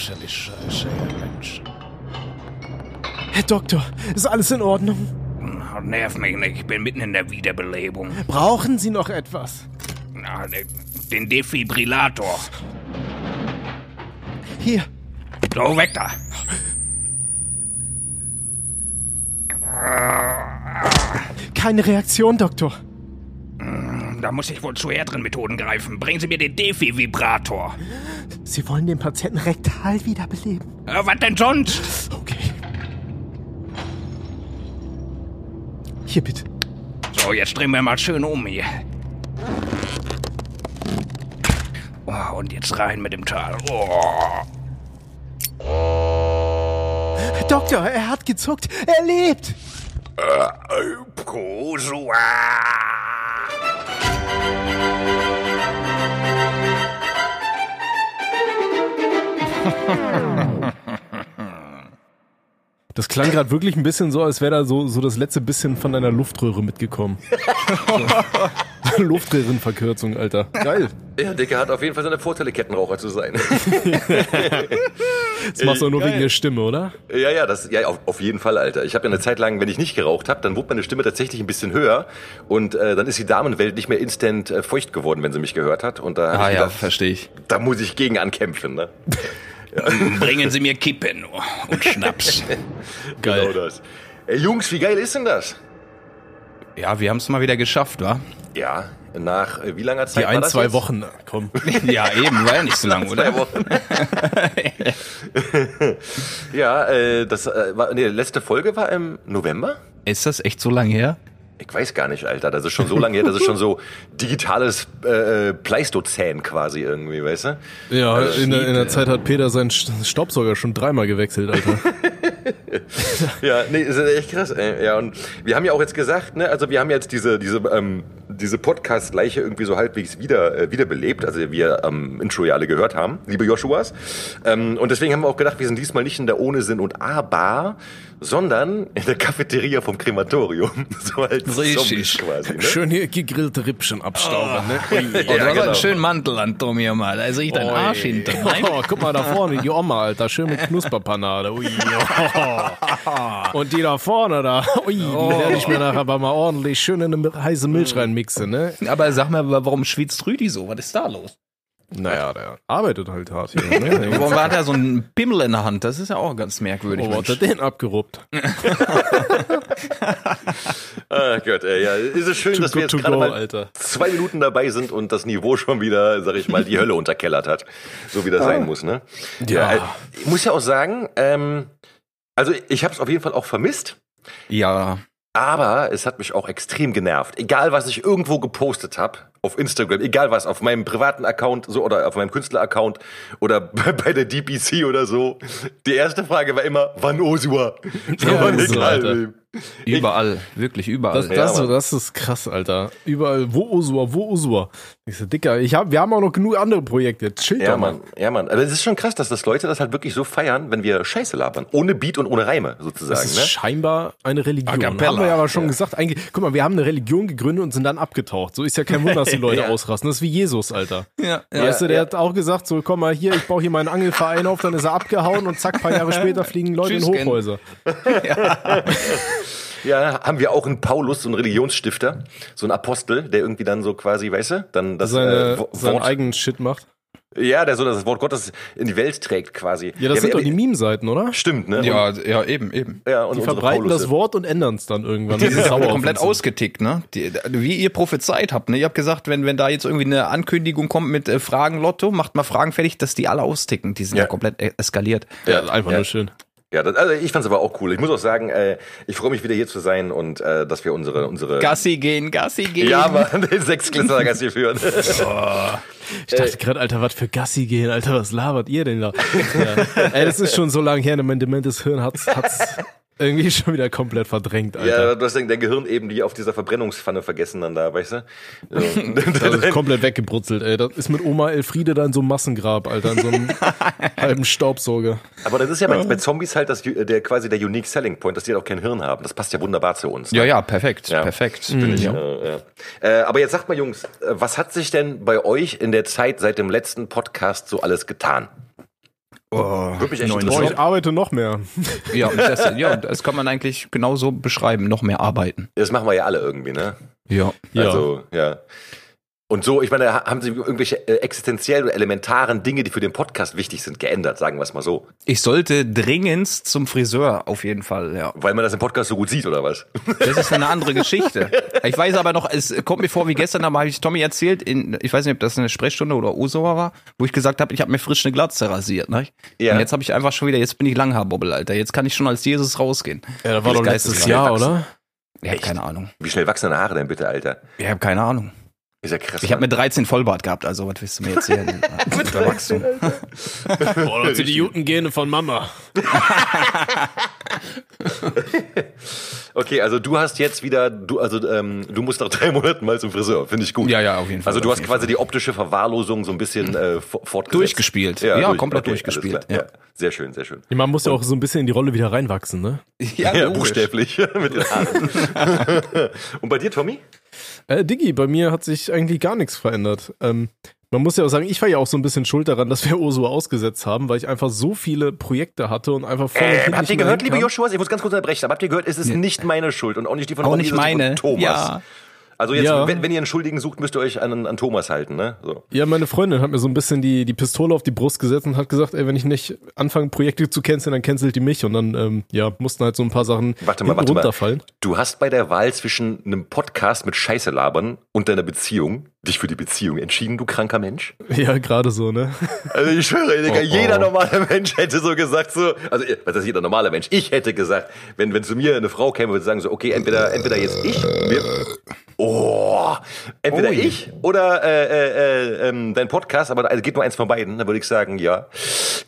fürchterlich scheiße, ihr Menschen. Herr Doktor, ist alles in Ordnung? Nerv mich nicht, ich bin mitten in der Wiederbelebung. Brauchen Sie noch etwas? Na, den- den Defibrillator. Hier, So, weg da. keine Reaktion, Doktor. Da muss ich wohl zu härteren Methoden greifen. Bringen Sie mir den Defibrillator. Sie wollen den Patienten rektal wiederbeleben. Äh, was denn sonst? Okay. Hier bitte. So, jetzt drehen wir mal schön um hier. Oh, und jetzt rein mit dem Teil. Oh. Doktor, er hat gezuckt. Er lebt. Prosua. Das klang gerade wirklich ein bisschen so, als wäre da so, so das letzte bisschen von deiner Luftröhre mitgekommen. so. Luftröhrenverkürzung, Alter. Geil. Ja, Dicker hat auf jeden Fall seine Vorteile, Kettenraucher zu sein. Das machst du auch nur wegen der Stimme, oder? ja, ja, das, ja, auf, auf jeden Fall, Alter. Ich habe ja eine Zeit lang, wenn ich nicht geraucht habe, dann wurde meine Stimme tatsächlich ein bisschen höher und äh, dann ist die Damenwelt nicht mehr instant äh, feucht geworden, wenn sie mich gehört hat. Und da, Ah ja, verstehe ich. da muss ich gegen ankämpfen, ne? Bringen Sie mir Kippen und Schnaps. Geil. Genau das. Ey, Jungs, wie geil ist denn das? Ja, wir haben es mal wieder geschafft, wa? Ja, nach äh, wie langer Zeit Die ein, zwei jetzt? Wochen. Komm. Ja, eben, war ja nicht so lang, Zwei oder? Wochen. ja, äh, das äh, war, nee, letzte Folge war im November? Ist das echt so lang her? Ich weiß gar nicht, Alter. Das ist schon so lange her, das ist schon so digitales äh, Pleistozän quasi irgendwie, weißt du? Ja, Also, in, der, in der Zeit hat Peter seinen St- Staubsauger schon dreimal gewechselt, Alter. Ja, nee, ist echt krass. Ey. Ja, und wir haben ja auch jetzt gesagt, ne, also wir haben jetzt diese diese ähm, diese Podcast-Leiche irgendwie so halbwegs wieder äh, wiederbelebt, also wir am Intro ja alle gehört haben, liebe Joshuas. Ähm, und deswegen haben wir auch gedacht, wir sind diesmal nicht in der Ohne Sinn und A-Bar, sondern in der Cafeteria vom Krematorium. So als Richtig. Zombies quasi. Ne? Schön hier gegrillte Rippchen abstauben, ne? Oh, du Ja, hast genau. einen schönen Mantel an, Tom, hier mal. Da riecht dein Arsch hinter. Nein? Oh, guck mal da vorne, die Oma, Alter. Schön mit Knusperpanade. Ui, oh. Und die da vorne da. Ui, die werde ich mir nachher aber mal ordentlich schön in eine heiße Milch reinmixen, ne? Aber sag mal, warum schwitzt Rüdi so? Was ist da los? Naja, der arbeitet halt hart hier, ne? Warum hat er so einen Pimmel in der Hand? Das ist ja auch ganz merkwürdig. Oh, hat er den abgeruppt? Ah Gott, ey, ja, ist es schön, Too dass wir jetzt to gerade mal Alter. zwei Minuten dabei sind und das Niveau schon wieder, sag ich mal, die Hölle unterkellert hat, so wie das sein muss, ne? Ja. äh, ich muss ja auch sagen, ähm, also ich habe es auf jeden Fall auch vermisst. Ja, Aber es hat mich auch extrem genervt. Egal, was ich irgendwo gepostet habe, auf Instagram, egal was, auf meinem privaten Account so oder auf meinem Künstler-Account oder bei der DPC oder so. Die erste Frage war immer, wann Osua? Ja, so, egal. Überall. Wirklich überall. Das, Ja, das, das ist krass, Alter. Überall, wo Usua, wo Usua. Ich so, Dicker, ich hab, wir haben auch noch genug andere Projekte. Chill Ja, doch. Mann, ja, Mann. Aber es ist schon krass, dass das Leute das halt wirklich so feiern, wenn wir Scheiße labern. Ohne Beat und ohne Reime, sozusagen, Das ist ne? scheinbar eine Religion. Haben wir ja aber schon gesagt. Eigentlich, guck mal, wir haben eine Religion gegründet und sind dann abgetaucht. So ist ja kein Wunder, dass die Leute Ja. ausrasten. Das ist wie Jesus, Alter. ja, ja. Weißt du, der ja. hat auch gesagt, so komm mal hier, ich baue hier meinen Angelverein auf, dann ist er abgehauen und zack, paar Jahre später fliegen Leute Tschüss, in. Hochhäuser. Ja, haben wir auch einen Paulus, so einen Religionsstifter, so einen Apostel, der irgendwie dann so quasi, weißt du, dann das Seine, äh, seinen Wort, eigenen Shit macht. ja, der so das Wort Gottes in die Welt trägt quasi. Ja, das sind aber- doch die Meme-Seiten, oder? Stimmt, ne? ja, ja, eben, eben. ja, und Die verbreiten Paulusse. das Wort und ändern es dann irgendwann. Die sind komplett sind. ausgetickt, ne? Die, wie ihr prophezeit habt, ne? Ihr habt gesagt, wenn, wenn da jetzt irgendwie eine Ankündigung kommt mit äh, Fragen Lotto, macht mal Fragen fertig, dass die alle austicken. Die sind ja, Ja. komplett e- eskaliert. Ja, einfach Ja. nur schön. Ja, das, also ich fand's aber auch cool. Ich muss auch sagen, äh, ich freue mich wieder hier zu sein und äh, dass wir unsere unsere Gassi gehen, Gassi gehen. ja, Mann, den Sechsklässler hier führen. Ich dachte gerade, Alter, was für Gassi gehen, Alter, was labert ihr denn da? ja. Ey, das ist schon so lange her, mein dementes Hirn hat's, hat's irgendwie schon wieder komplett verdrängt, ja, Alter. du hast dein Gehirn eben die auf dieser Verbrennungspfanne vergessen dann da, weißt du? So. Das ist komplett weggebrutzelt, ey. Das ist mit Oma Elfriede da in so einem Massengrab, Alter, in so einem halben Staubsauger. aber das ist ja bei, bei Zombies halt das, der quasi der Unique Selling Point, dass die halt auch kein Hirn haben. Das passt ja wunderbar zu uns. ne? Ja, ja, perfekt, Ja. perfekt. Ja, ja. Äh, aber jetzt sagt mal, Jungs, äh, was hat sich denn bei euch in der Zeit seit dem letzten Podcast so alles getan? Oh, echt Boah, ich arbeite noch mehr. Ja, und das, ja, das kann man eigentlich genauso beschreiben. Noch mehr arbeiten. Das machen wir ja alle irgendwie, ne? Ja. Ja. Also, ja. Und so, ich meine, haben Sie irgendwelche äh, existenziellen oder elementaren Dinge, die für den Podcast wichtig sind, geändert, sagen wir es mal so. Ich sollte dringendst zum Friseur, auf jeden Fall, ja. Weil man das im Podcast so gut sieht, oder was? Das ist eine andere Geschichte. Ich weiß aber noch, es kommt mir vor wie gestern, da habe ich Tommy erzählt, in, ich weiß nicht, ob das eine Sprechstunde oder Ursula war, wo ich gesagt habe, ich habe mir frisch eine Glatze rasiert. Ne? Ja. Und jetzt habe ich einfach schon wieder, jetzt bin ich Langhaarbobbel, Alter. Jetzt kann ich schon als Jesus rausgehen. Ja, da war doch Das letztes Jahr, oder? Ich habe Echt? keine Ahnung. Wie schnell wachsen deine Haare denn bitte, Alter? Ich habe keine Ahnung. Ist ja krass. Ich habe mit 13 Vollbart gehabt, also was willst du mir erzählen? mit Wachstum. Boah, das sind die guten Gene von Mama. Okay, also du hast jetzt wieder, du, also ähm, du musst nach drei Monaten mal zum Friseur, finde ich gut. Ja, ja, auf jeden Fall. Also du hast quasi die optische Verwahrlosung so ein bisschen äh, fort- fortgesetzt. Durchgespielt. Ja, komplett durchgespielt, alles klar. Ja. Sehr schön, sehr schön. Man muss ja auch so ein bisschen in die Rolle wieder reinwachsen, ne? Ja, Ja, buchstäblich mit den Haaren. Und bei dir, Tommy? Äh, Diggi, bei mir hat sich eigentlich gar nichts verändert. Ähm, man muss ja auch sagen, ich war ja auch so ein bisschen schuld daran, dass wir Ursula ausgesetzt haben, weil ich einfach so viele Projekte hatte und einfach und Äh, habt ihr gehört, liebe. Joshua? Ich muss ganz kurz unterbrechen, aber habt ihr gehört, es ist nicht meine Schuld und auch nicht die von Auch Ronny, nicht meine. Thomas. Ja. Also jetzt, Ja. wenn, wenn ihr einen Schuldigen sucht, müsst ihr euch an, an Thomas halten, ne? So. Ja, meine Freundin hat mir so ein bisschen die, die Pistole auf die Brust gesetzt und hat gesagt, ey, wenn ich nicht anfange, Projekte zu canceln, dann cancelt die mich. Und dann, ähm, ja, mussten halt so ein paar Sachen Warte mal, warte mal. runterfallen. Du hast bei der Wahl zwischen einem Podcast mit Scheiße labern und deiner Beziehung dich für die Beziehung entschieden, du kranker Mensch? Ja, gerade so, ne? Also ich schwöre, Digga, Oh, oh. jeder normale Mensch hätte so gesagt, so, also was heißt jeder normale Mensch? Ich hätte gesagt, wenn, wenn zu mir eine Frau käme, würde sagen so, okay, entweder, entweder jetzt ich, wir, oh, entweder Ui. ich oder äh, äh, äh, ähm, dein Podcast, aber also geht nur eins von beiden, dann würde ich sagen, ja.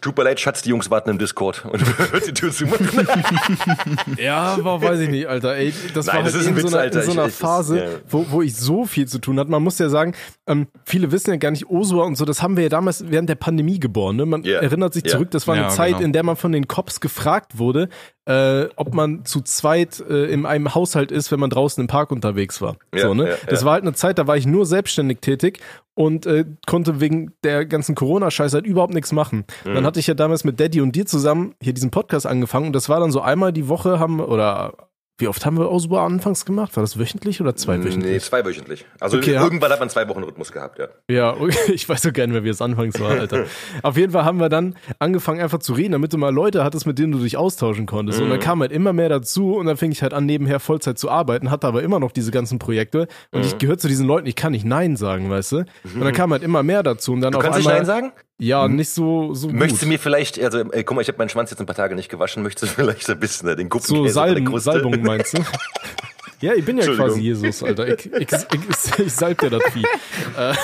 Tut mir leid, Schatz, die Jungs warten im Discord und hört die Tür zu. Ja, aber weiß ich nicht, Alter. Ey, das Nein, war das halt ist ein in so Witz, einer, Alter. in so einer ich- das- Phase, ja. wo, wo ich so viel zu tun hatte. Man muss ja sagen, ähm, viele wissen ja gar nicht, Osua und so, das haben wir ja damals während der Pandemie geboren. Ne? Man Ja. erinnert sich Ja. zurück, das war eine Ja, Zeit, genau. in der man von den Cops gefragt wurde, äh, ob man zu zweit äh, in einem Haushalt ist, wenn man draußen im Park unterwegs war. Ja, so, ne? ja, Das ja. war halt eine Zeit, da war ich nur selbstständig tätig und äh, konnte wegen der ganzen Corona-Scheiße halt überhaupt nichts machen. Mhm. Dann hatte ich ja damals mit Daddy und dir zusammen hier diesen Podcast angefangen und das war dann so einmal die Woche haben oder wie oft haben wir Osua anfangs gemacht? War das wöchentlich oder Nee, zweiwöchentlich? zweiwöchentlich. Also Okay, ja. irgendwann hat man zwei Wochen Rhythmus gehabt, ja. Ja, okay, ich weiß so gar nicht mehr, wie es anfangs war, Alter. Auf jeden Fall haben wir dann angefangen einfach zu reden, damit du mal Leute hattest, mit denen du dich austauschen konntest. Und dann Mhm. kam halt immer mehr dazu und dann fing ich halt an, nebenher Vollzeit zu arbeiten, hatte aber immer noch diese ganzen Projekte und Mhm. ich gehöre zu diesen Leuten, ich kann nicht Nein sagen, weißt du? Und dann kam halt immer mehr dazu und dann Du auf kannst nicht einmal, Nein sagen? Ja, nicht so, so Möchtest du mir vielleicht, also äh, guck mal, ich habe meinen Schwanz jetzt ein paar Tage nicht gewaschen, möchtest du vielleicht ein bisschen äh, den Kupfen So Salben, Salbung meinst du? Ja, ich bin ja quasi Jesus, Alter. Ich, ich, ich, ich salb dir das Vieh. nein,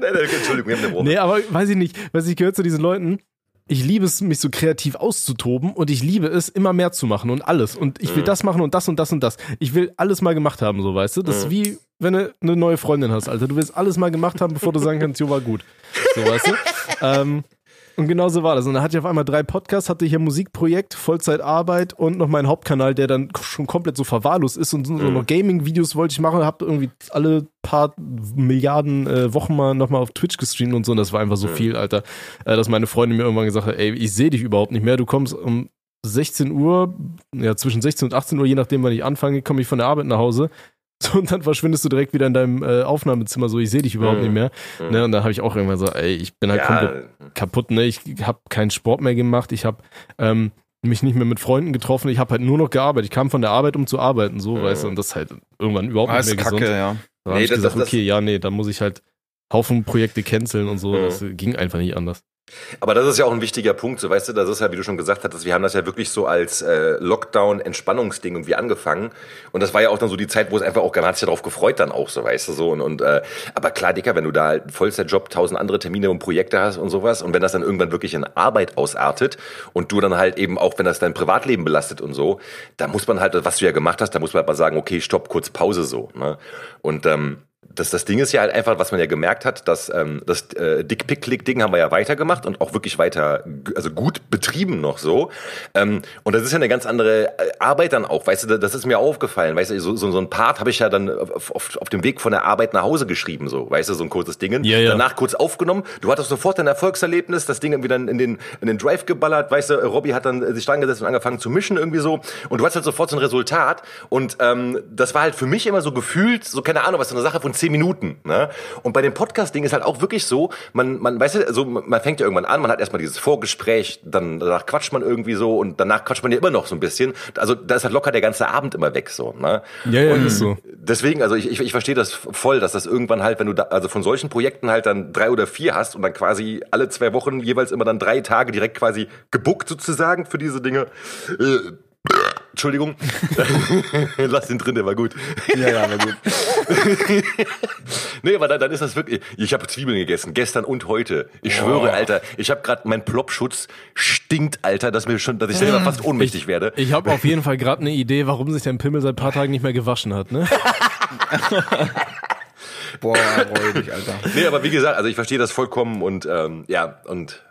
nein, Entschuldigung, wir haben eine Woche. Nee, aber weiß ich nicht, weiß ich gehört zu diesen Leuten. Ich liebe es, mich so kreativ auszutoben und ich liebe es, immer mehr zu machen und alles. Und ich will Mhm. das machen und das und das und das. Ich will alles mal gemacht haben, so weißt du. Das Mhm. ist wie, wenn du eine neue Freundin hast, Alter. Du willst alles mal gemacht haben, bevor du sagen kannst, jo, war gut. So, weißt du? ähm, und genau so war das. Und dann hatte ich auf einmal drei Podcasts, hatte hier Musikprojekt, Vollzeitarbeit und noch meinen Hauptkanal, der dann schon komplett so verwahrlost ist und so Mhm. noch Gaming-Videos wollte ich machen, hab irgendwie alle paar Milliarden äh, Wochen mal nochmal auf Twitch gestreamt und so. Und das war einfach so viel, Alter, äh, dass meine Freundin mir irgendwann gesagt hat, ey, ich sehe dich überhaupt nicht mehr. Du kommst um 16 Uhr, ja, zwischen 16 und 18 Uhr, je nachdem, wann ich anfange, komme ich von der Arbeit nach Hause. So, und dann verschwindest du direkt wieder in deinem äh, Aufnahmezimmer, so ich sehe dich überhaupt Mhm. nicht mehr. Ne, und dann habe ich auch irgendwann gesagt, ey, ich bin halt komplett ja, kaputt, ne? Ich habe keinen Sport mehr gemacht, ich habe ähm, mich nicht mehr mit Freunden getroffen, ich habe halt nur noch gearbeitet. Ich kam von der Arbeit, um zu arbeiten, so, weißt du, und das ist halt irgendwann überhaupt Ah, nicht mehr kacke, gesund. ja. Da Nee, habe ich das- gesagt, das- okay, ja, nee, da muss ich halt Haufen Projekte canceln und so. Mhm. Das ging einfach nicht anders. Aber das ist ja auch ein wichtiger Punkt, so weißt du, das ist ja, wie du schon gesagt hattest, wir haben das ja wirklich so als äh, Lockdown-Entspannungsding irgendwie angefangen. Und das war ja auch dann so die Zeit, wo es einfach auch, man hat sich ja darauf gefreut dann auch, so weißt du so. Und, und äh, aber klar, Dicker, wenn du da halt Vollzeitjob, tausend andere Termine und Projekte hast und sowas, und wenn das dann irgendwann wirklich in Arbeit ausartet und du dann halt eben auch, wenn das dein Privatleben belastet und so, da muss man halt, was du ja gemacht hast, da muss man halt mal sagen, okay, stopp, kurz Pause so. Ne? Und ähm, das, das Ding ist ja halt einfach, was man ja gemerkt hat, dass ähm, das äh, Dickpick-Click-Ding haben wir ja weitergemacht und auch wirklich weiter, also gut betrieben noch so. Ähm, und das ist ja eine ganz andere äh, Arbeit dann auch, weißt du, das ist mir aufgefallen, weißt du, so, so, so ein Part habe ich ja dann auf, auf, auf dem Weg von der Arbeit nach Hause geschrieben, so, weißt du, so ein kurzes Ding. Ja, ja. Danach kurz aufgenommen, du hattest sofort ein Erfolgserlebnis, das Ding irgendwie dann in den, in den Drive geballert, weißt du, Robby hat dann sich dran gesetzt und angefangen zu mischen irgendwie so. Und du hast halt sofort so ein Resultat. Und ähm, das war halt für mich immer so gefühlt, so keine Ahnung, was so eine Sache von zehn Minuten, ne? Und bei dem Podcast-Ding ist halt auch wirklich so, man, man, weißt du, also man fängt ja irgendwann an, man hat erstmal dieses Vorgespräch, dann danach quatscht man irgendwie so und danach quatscht man ja immer noch so ein bisschen. Also da ist halt locker der ganze Abend immer weg so, ne? Ja, ja, ist so. Deswegen, also ich, ich, ich verstehe das voll, dass das irgendwann halt, wenn du da, also von solchen Projekten halt dann drei oder vier hast und dann quasi alle zwei Wochen jeweils immer dann drei Tage direkt quasi gebuckt sozusagen für diese Dinge. Äh, Entschuldigung. Lass den drin, der war gut. Ja, ja, war gut. nee, aber dann, dann ist das wirklich. Ich habe Zwiebeln gegessen, gestern und heute. Ich schwöre, Alter, ich habe gerade mein Plopschutz stinkt, Alter, dass mir schon, dass ich selber fast ohnmächtig werde. Ich habe auf jeden Fall gerade eine Idee, warum sich dein Pimmel seit paar Tagen nicht mehr gewaschen hat, ne? Boah, räudig, Alter. Nee, aber wie gesagt, also ich verstehe das vollkommen und ähm, ja, und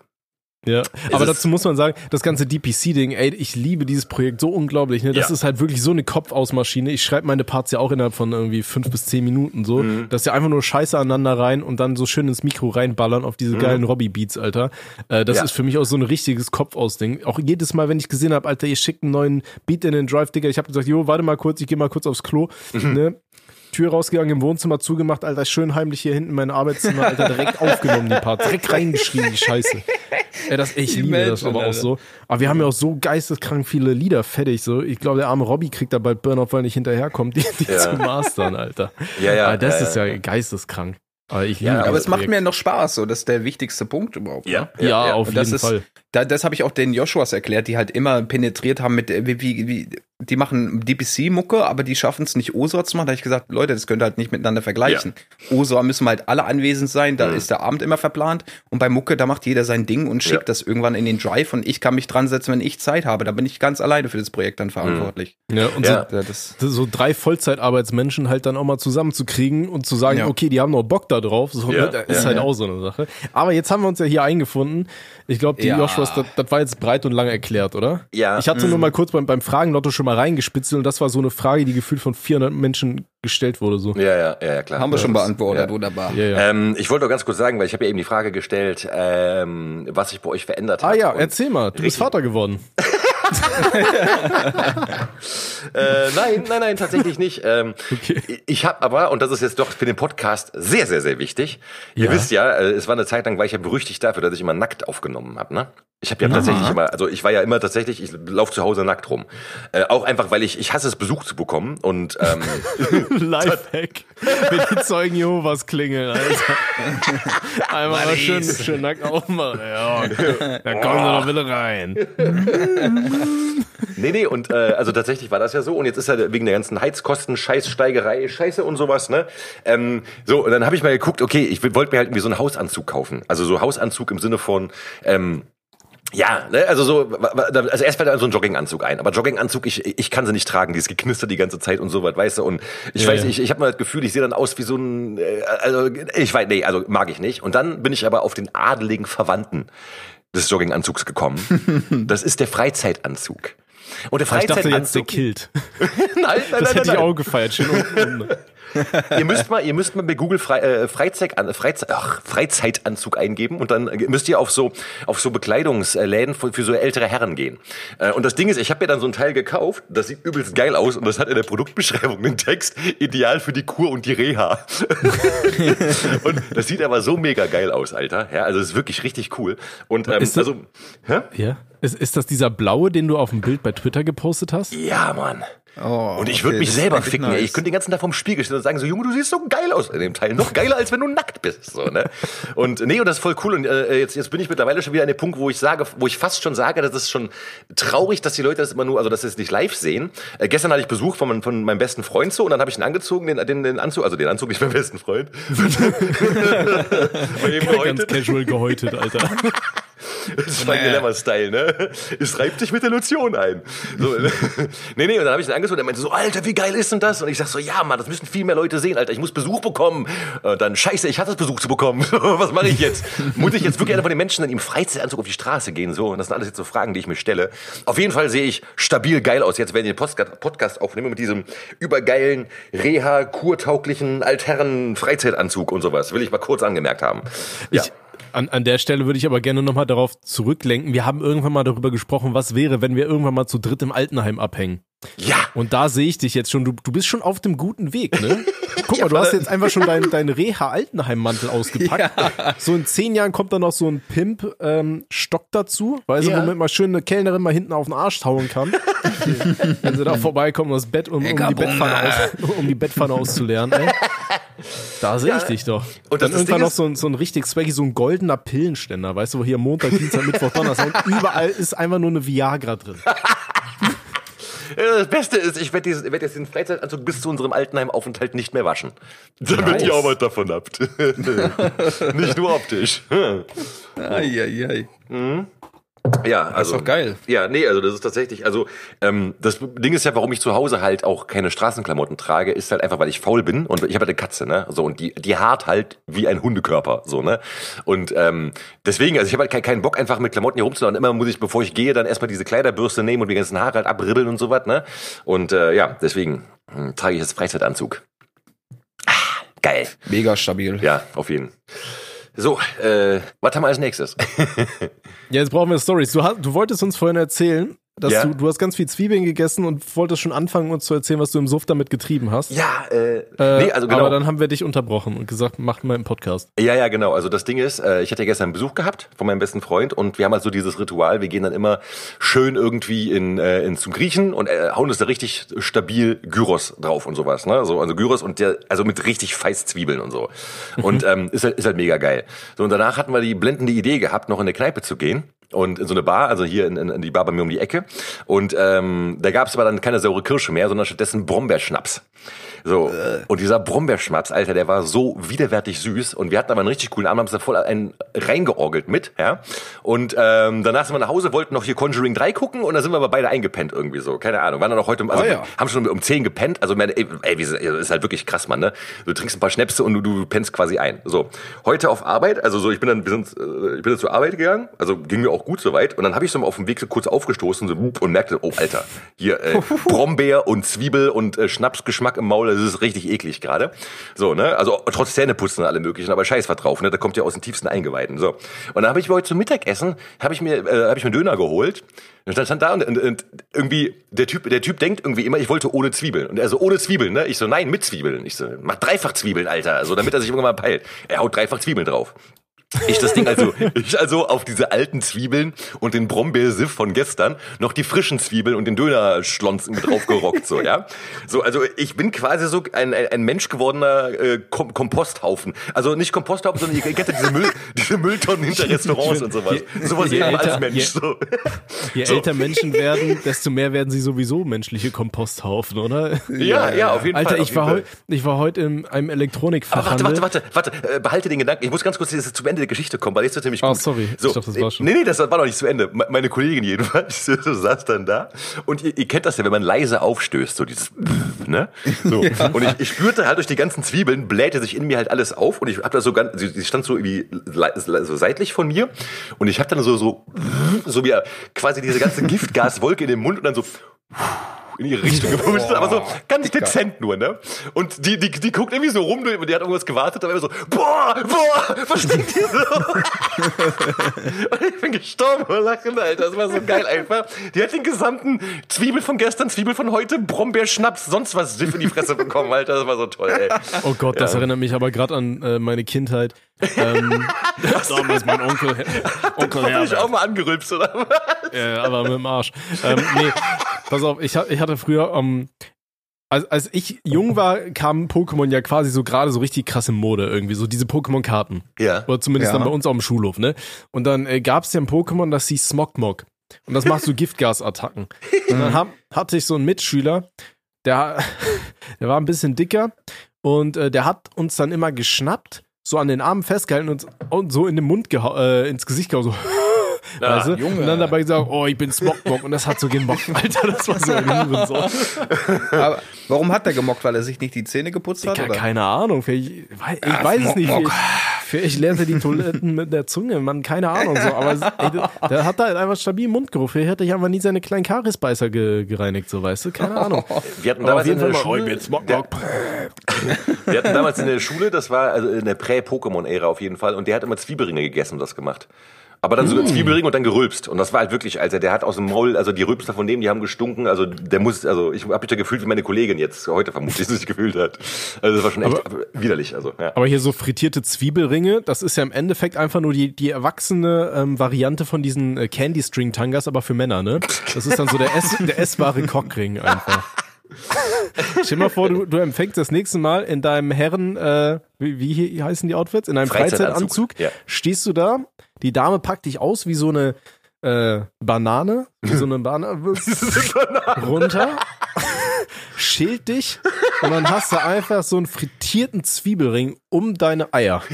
Ja, aber dazu muss man sagen, das ganze DPC-Ding, ey, ich liebe dieses Projekt so unglaublich, ne? Das Ja. ist halt wirklich so eine Kopfausmaschine. Ich schreibe meine Parts ja auch innerhalb von irgendwie fünf bis zehn Minuten so. Mhm. Das ist ja einfach nur Scheiße aneinander rein und dann so schön ins Mikro reinballern auf diese geilen Robbie-Beats, Alter. Äh, das Mhm. Ja. ist für mich auch so ein richtiges Kopfausding. Auch jedes Mal, wenn ich gesehen habe, Alter, ihr schickt einen neuen Beat in den Drive, Digga, ich habe gesagt, jo, warte mal kurz, ich gehe mal kurz aufs Klo, Mhm. ne? Tür rausgegangen, im Wohnzimmer zugemacht, Alter, schön heimlich hier hinten in mein Arbeitszimmer, Alter, direkt aufgenommen, die Parts, direkt reingeschrieben, die Scheiße. Ey, das, ich liebe das Imagine, aber auch Alter. so. Aber wir haben ja auch so geisteskrank viele Lieder fertig, so. Ich glaube, der arme Robbie kriegt da bald Burnout, weil er nicht hinterherkommt, die, die Ja. zu mastern, Alter. Ja, ja, Aber das ja, ist ja, geisteskrank. Aber Ja, Aber es macht mir noch Spaß, so das ist der wichtigste Punkt überhaupt. ja, ne? Ja, auf Und das jeden ist, Fall. Da, das habe ich auch den Joshuas erklärt, die halt immer penetriert haben mit, äh, wie, wie, wie die machen DPC-Mucke, aber die schaffen es nicht OSOR zu machen. Da habe ich gesagt, Leute, das könnt ihr halt nicht miteinander vergleichen. OSOR müssen halt alle anwesend sein, da ist der Abend immer verplant. Und bei Mucke, da macht jeder sein Ding und schickt Ja. das irgendwann in den Drive und ich kann mich dran setzen, wenn ich Zeit habe. Da bin ich ganz alleine für das Projekt dann verantwortlich. Ja, und Ja. so Ja, das, so drei Vollzeitarbeitsmenschen halt dann auch mal zusammenzukriegen und zu sagen, Ja. okay, die haben noch Bock da drauf, so, Ja, ne, das ist ja, halt ja. auch so eine Sache. Aber jetzt haben wir uns ja hier eingefunden. Ich glaube, die Ja. Joshuas, das, das war jetzt breit und lang erklärt, oder? Ja. Ich hatte nur mal kurz beim, beim Fragenlotto schon mal reingespitzelt und das war so eine Frage, die gefühlt von 400 Menschen gestellt wurde, so. ja, ja, ja, ja, klar. haben wir schon Das- beantwortet, Ja. wunderbar. Ja, ja. Ähm, ich wollte noch ganz kurz sagen, weil ich habe ja eben die Frage gestellt, ähm, was sich bei euch verändert hat. ah ja, erzähl mal, du bist. Vater geworden. äh, nein, nein, nein, tatsächlich nicht. Ähm, Okay. Ich habe aber, und das ist jetzt doch für den Podcast sehr, sehr, sehr wichtig. Ihr Ja. wisst ja, äh, es war eine Zeit lang, war ich ja berüchtigt dafür, dass ich immer nackt aufgenommen habe. Ne? Ich habe ja tatsächlich immer, also ich war ja immer tatsächlich, ich laufe zu Hause nackt rum. Äh, auch einfach, weil ich, ich hasse es, Besuch zu bekommen. Und ähm, Lifehack. Wenn die Zeugen Jehovas klingeln, Alter. Einmal mal schön, schön nackt aufmachen. Ja, dann kommen sie doch bitte rein. Nee, nee, und äh, also tatsächlich war das ja so. Und jetzt ist ja wegen der ganzen Heizkosten, Scheißsteigerei, Scheiße und sowas, ne? Ähm, so, und dann habe ich mal geguckt, okay, ich wollte mir halt irgendwie so einen Hausanzug kaufen. Also so Hausanzug im Sinne von, ähm, ja, ne, also so, also erst fällt da so ein Jogginganzug ein, aber Jogginganzug, ich, ich kann sie nicht tragen, dieses Geknister die ganze Zeit und so was, weißt du, und ich Ja, weiß, ja. ich, ich habe mal das Gefühl, ich sehe dann aus wie so ein, äh, also ich weiß, nee, also mag ich nicht. Und dann bin ich aber auf den adeligen Verwandten des Jogginganzugs gekommen. das ist der Freizeitanzug. Und der Ich dachte jetzt der Freizeitanzug, Kilt. nein, nein, Das nein, hätte ich nein, auch gefeiert. Schön unten. ihr müsst mal, ihr müsst mal bei Google Fre äh, Freizeit, Freizeit, ach, Freizeitanzug eingeben und dann müsst ihr auf so auf so Bekleidungsläden für, für so ältere Herren gehen. Äh, und das Ding ist, ich habe mir dann so ein Teil gekauft, das sieht übelst geil aus und das hat in der Produktbeschreibung den Text ideal für die Kur und die Reha. und das sieht aber so mega geil aus, Alter. Ja, also es ist wirklich richtig cool. Und ähm, Ist das- also, hä? Ja. Ist, ist das dieser blaue, den du auf dem Bild bei Twitter gepostet hast? Ja, Mann. Oh, Und ich okay, würde mich selber ficken. Ey. nice. Ich könnte den ganzen Tag vorm Spiegel stehen und sagen so, Junge, du siehst so geil aus in dem Teil. Noch geiler, als wenn du nackt bist. So, ne? Und nee, und das ist voll cool. Und äh, jetzt, jetzt bin ich mittlerweile schon wieder an dem Punkt, wo ich sage, wo ich fast schon sage, das ist schon traurig, dass die Leute das immer nur, also dass sie es nicht live sehen. Äh, gestern hatte ich Besuch von, meinem- von meinem besten Freund so und dann habe ich ihn angezogen, den, den, den Anzug, also den Anzug nicht meinem besten Freund. Ganz casual gehäutet, Alter. Zwei Dilemma-Style, ne? Es reibt sich mit der Lotion ein. So, ne? nee, nee, und dann habe ich ihn angeschaut und er meinte so, Alter, wie geil ist denn das? Und ich sag so, ja, Mann, das müssen viel mehr Leute sehen, Alter. Ich muss Besuch bekommen. Und dann, scheiße, ich hatte das Besuch zu bekommen. Was mache ich jetzt? Muss ich jetzt wirklich einer von den Menschen in im Freizeitanzug auf die Straße gehen? So, und das sind alles jetzt so Fragen, die ich mir stelle. Auf jeden Fall sehe ich stabil geil aus, jetzt wenn ich den Podcast Podcast aufnehme mit diesem übergeilen, reha, kurtauglichen, alternen Freizeitanzug und sowas. Will ich mal kurz angemerkt haben. Ja. Ich, an, an der Stelle würde ich aber gerne nochmal darauf zurücklenken. Wir haben irgendwann mal darüber gesprochen, was wäre, wenn wir irgendwann mal zu dritt im Altenheim abhängen. Ja. Und da sehe ich dich jetzt schon. Du, du bist schon auf dem guten Weg, ne? Guck mal, du hast jetzt einfach schon deinen dein Reha-Altenheim-Mantel ausgepackt. So in zehn Jahren kommt da noch so ein Pimp-Stock dazu, weißt Ja. du, womit man schön eine Kellnerin mal hinten auf den Arsch hauen kann. Wenn sie da vorbeikommen, das Bett, um, um, die. Bettpfanne aus, um die Bettpfanne auszulernen. Ey. Da sehe ich dich doch. Und dann irgendwann Ding noch so ein, so ein richtig swaggy, so ein goldener Pillenständer, weißt du, wo hier Montag, Dienstag, Mittwoch, Donnerstag und überall ist einfach nur eine Viagra drin. Äh, Das Beste ist, ich werde werd jetzt den Freizeitanzug bis zu unserem Altenheimaufenthalt nicht mehr waschen. Damit Nice. ihr Arbeit davon habt. nicht nur optisch. Eieiei. Ja, also. doch geil. Ja, nee, also das ist tatsächlich, also ähm, das Ding ist ja, warum ich zu Hause halt auch keine Straßenklamotten trage, ist halt einfach, weil ich faul bin und ich habe halt eine Katze, ne? So und die die hart halt wie ein Hundekörper, so ne? Und ähm, deswegen, also ich habe halt keinen, Bock einfach mit Klamotten hier rumzulaufen. Immer muss ich, bevor ich gehe, dann erstmal diese Kleiderbürste nehmen und die ganzen Haare halt abribbeln und so was, ne? Und äh, ja, deswegen hm, trage ich jetzt Freizeitanzug. Ah, geil. Mega stabil. Ja, auf jeden. So, äh, was haben wir als nächstes? Ja, jetzt brauchen wir Stories. Du, du wolltest uns vorhin erzählen, dass Ja. du, du hast ganz viel Zwiebeln gegessen und wolltest schon anfangen, uns zu erzählen, was du im Suff damit getrieben hast. ja, äh, Äh, nee, also genau. Aber dann haben wir dich unterbrochen und gesagt, mach mal im Podcast. Ja, ja, genau. Also das Ding ist, äh, ich hatte ja gestern einen Besuch gehabt von meinem besten Freund und wir haben halt so dieses Ritual, wir gehen dann immer schön irgendwie in, äh, in zum Griechen und äh, hauen uns da richtig stabil Gyros drauf und sowas, ne? So, also Gyros und der, also mit richtig feiß Zwiebeln und so. Und ähm, ist halt, ist halt mega geil. So, und danach hatten wir die blendende Idee gehabt, noch in eine Kneipe zu gehen. Und in so eine Bar, also hier in, in, in die Bar bei mir um die Ecke. Und ähm, da gab es aber dann keine saure Kirsche mehr, sondern stattdessen Brombeerschnaps. So, und dieser Brombeerschnaps, Alter, der war so widerwärtig süß. Und wir hatten aber einen richtig coolen Abend, haben uns da voll einen reingeorgelt mit, ja. Und ähm, danach sind wir nach Hause, wollten noch hier Conjuring 3 gucken und dann sind wir aber beide eingepennt irgendwie so. Keine Ahnung. Waren dann auch heute, also Ah, ja. haben schon um 10 gepennt. Also, meine, ey, ey, wie, das ist halt wirklich krass, Mann, ne? Du trinkst ein paar Schnäpse und du, du pennst quasi ein. So, heute auf Arbeit, also so, ich bin dann, wir sind, äh, ich bin dann zur Arbeit gegangen, also ging mir auch gut soweit. Und dann habe ich so mal auf dem Weg so kurz aufgestoßen so, und merkte, oh, Alter, hier äh, Brombeer und Zwiebel und äh, Schnapsgeschmack im Maul, das ist richtig eklig gerade. So, ne? Also trotz Zähneputzen und alle möglichen, aber scheiß was drauf, ne? Da kommt ja aus den tiefsten Eingeweiden. So. Und dann habe ich mir heute zum Mittagessen, habe ich mir, äh, habe ich mir einen Döner geholt. Und dann stand da und, und, und irgendwie, der Typ, der Typ denkt irgendwie immer, ich wollte ohne Zwiebeln. Und er so, ohne Zwiebeln, ne? Ich so, nein, mit Zwiebeln. Ich so, mach dreifach Zwiebeln, Alter. So, damit er sich irgendwann mal peilt. Er haut dreifach Zwiebeln drauf. Ich das Ding also, ich also auf diese alten Zwiebeln und den Brombeersiff von gestern noch die frischen Zwiebeln und den Dönerschlonzen mit draufgerockt, so, ja. So, also ich bin quasi so ein, ein, ein Mensch gewordener äh, Kom Komposthaufen. Also nicht Komposthaufen, sondern ihr kennt ja diese, Müll, diese Mülltonnen hinter Restaurants und sowas. Sowas je eben als älter- Mensch, je- so. Je So. älter Menschen werden, desto mehr werden sie sowieso menschliche Komposthaufen, oder? Ja, ja, auf jeden Alter, Fall. auf ich war, heu, ich war heute in einem Aber Elektronikfachhandel. warte, warte, warte, warte, äh, behalte den Gedanken. Ich muss ganz kurz jetzt zum Ende der Geschichte kommen, weil jetzt wird nämlich Ah, gut. sorry. So, Ich dachte, das war schon. Nee, nee, das war noch nicht zu Ende. Me- Meine Kollegin jedenfalls so saß dann da und ihr, ihr kennt das ja, wenn man leise aufstößt, so dieses ne? So. Und ich, ich spürte halt durch die ganzen Zwiebeln, blähte sich in mir halt alles auf und ich hab da so ganz, sie, sie stand so irgendwie so seitlich von mir und ich hab dann so, so, so wie quasi diese ganze Giftgaswolke in den Mund und dann so in ihre Richtung gepustet, aber so ganz dezent nur, ne? Und die, die, die guckt irgendwie so rum, die hat irgendwas gewartet, aber immer so, boah, boah, was stinkt hier so? und ich bin gestorben vor Lachen, Alter, das war so geil einfach. Die hat den gesamten Zwiebel von gestern, Zwiebel von heute, Brombeer, Schnaps, sonst was Siff in die Fresse bekommen, Alter, das war so toll, ey. Oh Gott, das erinnert mich aber gerade an äh, meine Kindheit. Ähm, damals mein Onkel, Onkel Hat dich Herbert. auch mal angerülpst, oder? Ja, aber mit dem Arsch. Ähm, nee, pass auf, ich, ich hatte früher, ähm, als, als ich jung war, kam Pokémon ja quasi so gerade so richtig krass in Mode irgendwie, so diese Pokémon-Karten. Ja. Oder zumindest Ja. dann bei uns auf dem Schulhof, ne? Und dann äh, gab es ja ein Pokémon, das hieß Smogmog. Und das macht so Giftgasattacken. Und dann hab, hatte ich so einen Mitschüler, der, der war ein bisschen dicker und äh, der hat uns dann immer geschnappt, so an den Armen festgehalten und, und so in den Mund äh, ins Gesicht gehauen, so. Ah, weißt du? Junge. Und dann dabei gesagt, oh, ich bin Smogmog und das hat so gemockt, Alter, das war so ein Hurensohn. Aber warum hat er gemockt? Weil er sich nicht die Zähne geputzt hat? Ke- Oder? Keine Ahnung, ich weiß, ich Ah, weiß es nicht. Mock. Vielleicht, vielleicht lernt er die Toiletten mit der Zunge, man, keine Ahnung. So. Aber ey, der, der hat da halt einfach stabilen Mundgeruch. Vielleicht hätte ich einfach nie seine kleinen Karisbeißer ge, gereinigt, so weißt du? Keine Ahnung. Wir hatten damals in der oh, ich Schule, der, wir hatten damals in der Schule, das war also in der Prä-Pokémon-Ära auf jeden Fall, und der hat immer Zwiebelringe gegessen und das gemacht. Aber dann so Mm. Zwiebelringe und dann gerülpst. Und das war halt wirklich, Alter, der hat aus dem Maul, also die Rülpser von dem, die haben gestunken. Also der muss, also ich habe mich da gefühlt wie meine Kollegin jetzt heute vermutlich sich gefühlt hat. Also das war schon echt widerlich. Also ja. Aber hier so frittierte Zwiebelringe, das ist ja im Endeffekt einfach nur die, die erwachsene ähm, Variante von diesen äh, Candy String Tangas, aber für Männer, ne? Das ist dann so der, ess, der essbare Cockring einfach. Stell dir mal vor, du, du empfängst das nächste Mal in deinem Herren, äh, wie, wie heißen die Outfits? In deinem Freizeitanzug, Freizeitanzug, ja. stehst du da, die Dame packt dich aus wie so eine äh, Banane, wie so eine Banane, runter, schild dich und dann hast du einfach so einen frittierten Zwiebelring um deine Eier.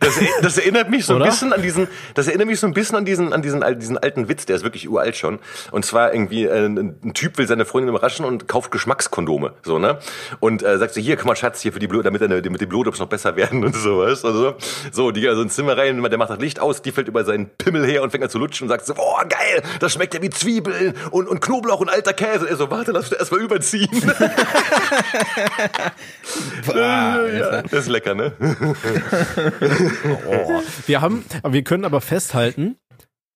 Das, das erinnert mich so ein bisschen an diesen, das erinnert mich so ein bisschen an diesen, an diesen, diesen alten Witz, der ist wirklich uralt schon. Und zwar irgendwie, äh, ein, Typ will seine Freundin überraschen und kauft Geschmackskondome, so, ne? Und äh, sagt so, hier, guck mal, Schatz, hier für die Blut, damit deine, mit den Blowjobs noch besser werden und sowas. Also, so, die also ins Zimmer rein, der macht das Licht aus, die fällt über seinen Pimmel her und fängt an zu lutschen und sagt so, boah, geil, das schmeckt ja wie Zwiebeln und, und Knoblauch und alter Käse. Er so, warte, lass mich erst mal überziehen. Ah, ja, das ist lecker, ne? Wir haben, wir können aber festhalten,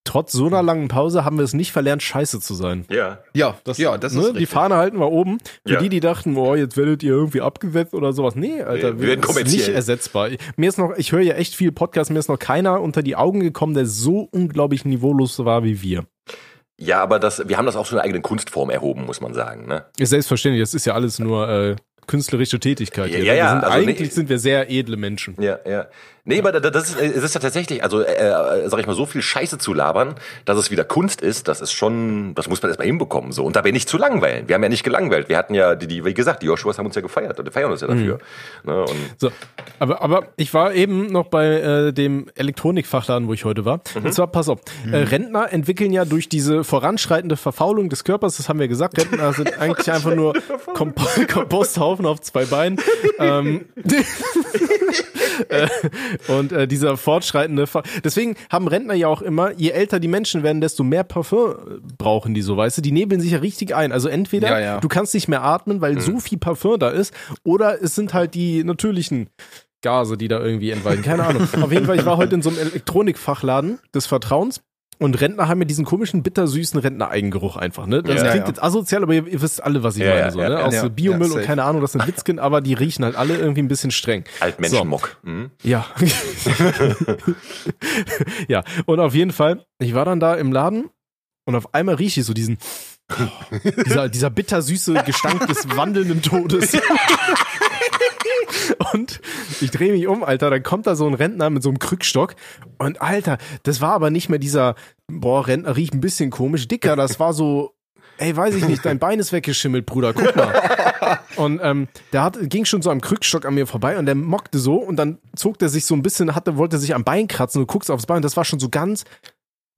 trotz so einer langen Pause haben wir es nicht verlernt, scheiße zu sein. Ja. Ja, das, ja, das ne? ist Die richtig. Fahne halten wir oben. Für Ja. die, die dachten, oh, jetzt werdet ihr irgendwie abgesetzt oder sowas. Nee, Alter, wir ist kommerziell. nicht ersetzbar. Mir ist noch, ich höre ja echt viel Podcast, mir ist noch keiner unter die Augen gekommen, der so unglaublich niveaulos war wie wir. Ja, aber das, wir haben das auch zu einer eigenen Kunstform erhoben, muss man sagen, ne? Ist selbstverständlich, das ist ja alles nur äh, künstlerische Tätigkeit. Ja, hier. ja, wir ja, sind, also eigentlich nee. sind wir sehr edle Menschen. Ja, ja. Nee, aber da- das ist, es ist ja tatsächlich, also äh, äh, sag ich mal, so viel Scheiße zu labern, dass es wieder Kunst ist, das ist schon, das muss man erstmal hinbekommen. So. Und dabei nicht zu langweilen. Wir haben ja nicht gelangweilt. Wir hatten ja, die, die wie gesagt, die Joshuas haben uns ja gefeiert und feiern uns ja dafür. Ne, und So, aber, aber ich war eben noch bei äh, dem Elektronikfachladen, wo ich heute war. Und zwar, pass auf, äh, Rentner entwickeln ja durch diese voranschreitende Verfaulung des Körpers, das haben wir gesagt, Rentner sind eigentlich einfach nur Komp Komposthaufen auf zwei Beinen. ähm, äh, und äh, dieser fortschreitende Ver Deswegen haben Rentner ja auch immer, je älter die Menschen werden, desto mehr Parfum äh, brauchen die so, weißt du? Die nebeln sich ja richtig ein. Also entweder Ja, ja. du kannst nicht mehr atmen, weil so viel Parfum da ist, oder es sind halt die natürlichen Gase, die da irgendwie entweichen. Keine Ahnung. Auf jeden Fall, ich war heute in so einem Elektronikfachladen des Vertrauens. Und Rentner haben ja diesen komischen, bittersüßen Rentner-Eigengeruch einfach, ne? Das Ja, klingt ja. jetzt asozial, aber ihr, ihr wisst alle, was ich Ja, meine, so, ne? Aus so Biomüll und keine Ahnung, das sind Witzkind, aber die riechen halt alle irgendwie ein bisschen streng. Altmenschenmock. Mhm. Ja. ja, und auf jeden Fall, ich war dann da im Laden und auf einmal rieche ich so diesen, dieser, dieser bittersüße Gestank des wandelnden Todes. Und ich drehe mich um, Alter, dann kommt da so ein Rentner mit so einem Krückstock. Und Alter, das war aber nicht mehr dieser, boah, Rentner riecht ein bisschen komisch, dicker, das war so, ey, weiß ich nicht, dein Bein ist weggeschimmelt, Bruder, guck mal. Und ähm, der hat, ging schon so am Krückstock an mir vorbei und der mockte so und dann zog der sich so ein bisschen, hatte, wollte sich am Bein kratzen und guckst aufs Bein. Und das war schon so ganz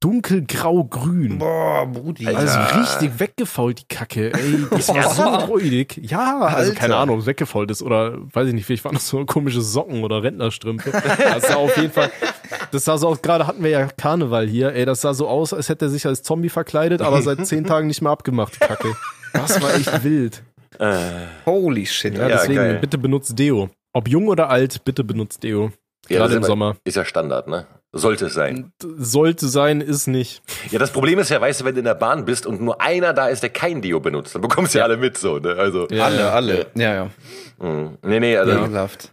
dunkelgrau-grün. Boah, Brudi. Also richtig weggefault, die Kacke. Ey, das war so räudig. Ja, also Alter. keine Ahnung, weggefault ist oder weiß ich nicht, vielleicht waren das so komische Socken oder Rentnerstrümpfe. Das sah auf jeden Fall, das sah so aus, gerade hatten wir ja Karneval hier, ey, das sah so aus, als hätte er sich als Zombie verkleidet, aber seit zehn Tagen nicht mehr abgemacht, die Kacke. Das war echt wild. Holy shit. Ja, Ja, deswegen, geil. bitte benutzt Deo. Ob jung oder alt, bitte benutzt Deo. Ja, Gerade im Sommer. Ist ja Standard, ne? Sollte es sein. Sollte sein, ist nicht. Ja, das Problem ist ja, weißt du, wenn du in der Bahn bist und nur einer da ist, der kein Deo benutzt, dann bekommst du ja alle mit, so, ne? Also, Ja, alle, ja. alle. Ja, ja. mh. nee, nee, also, Ekelhaft.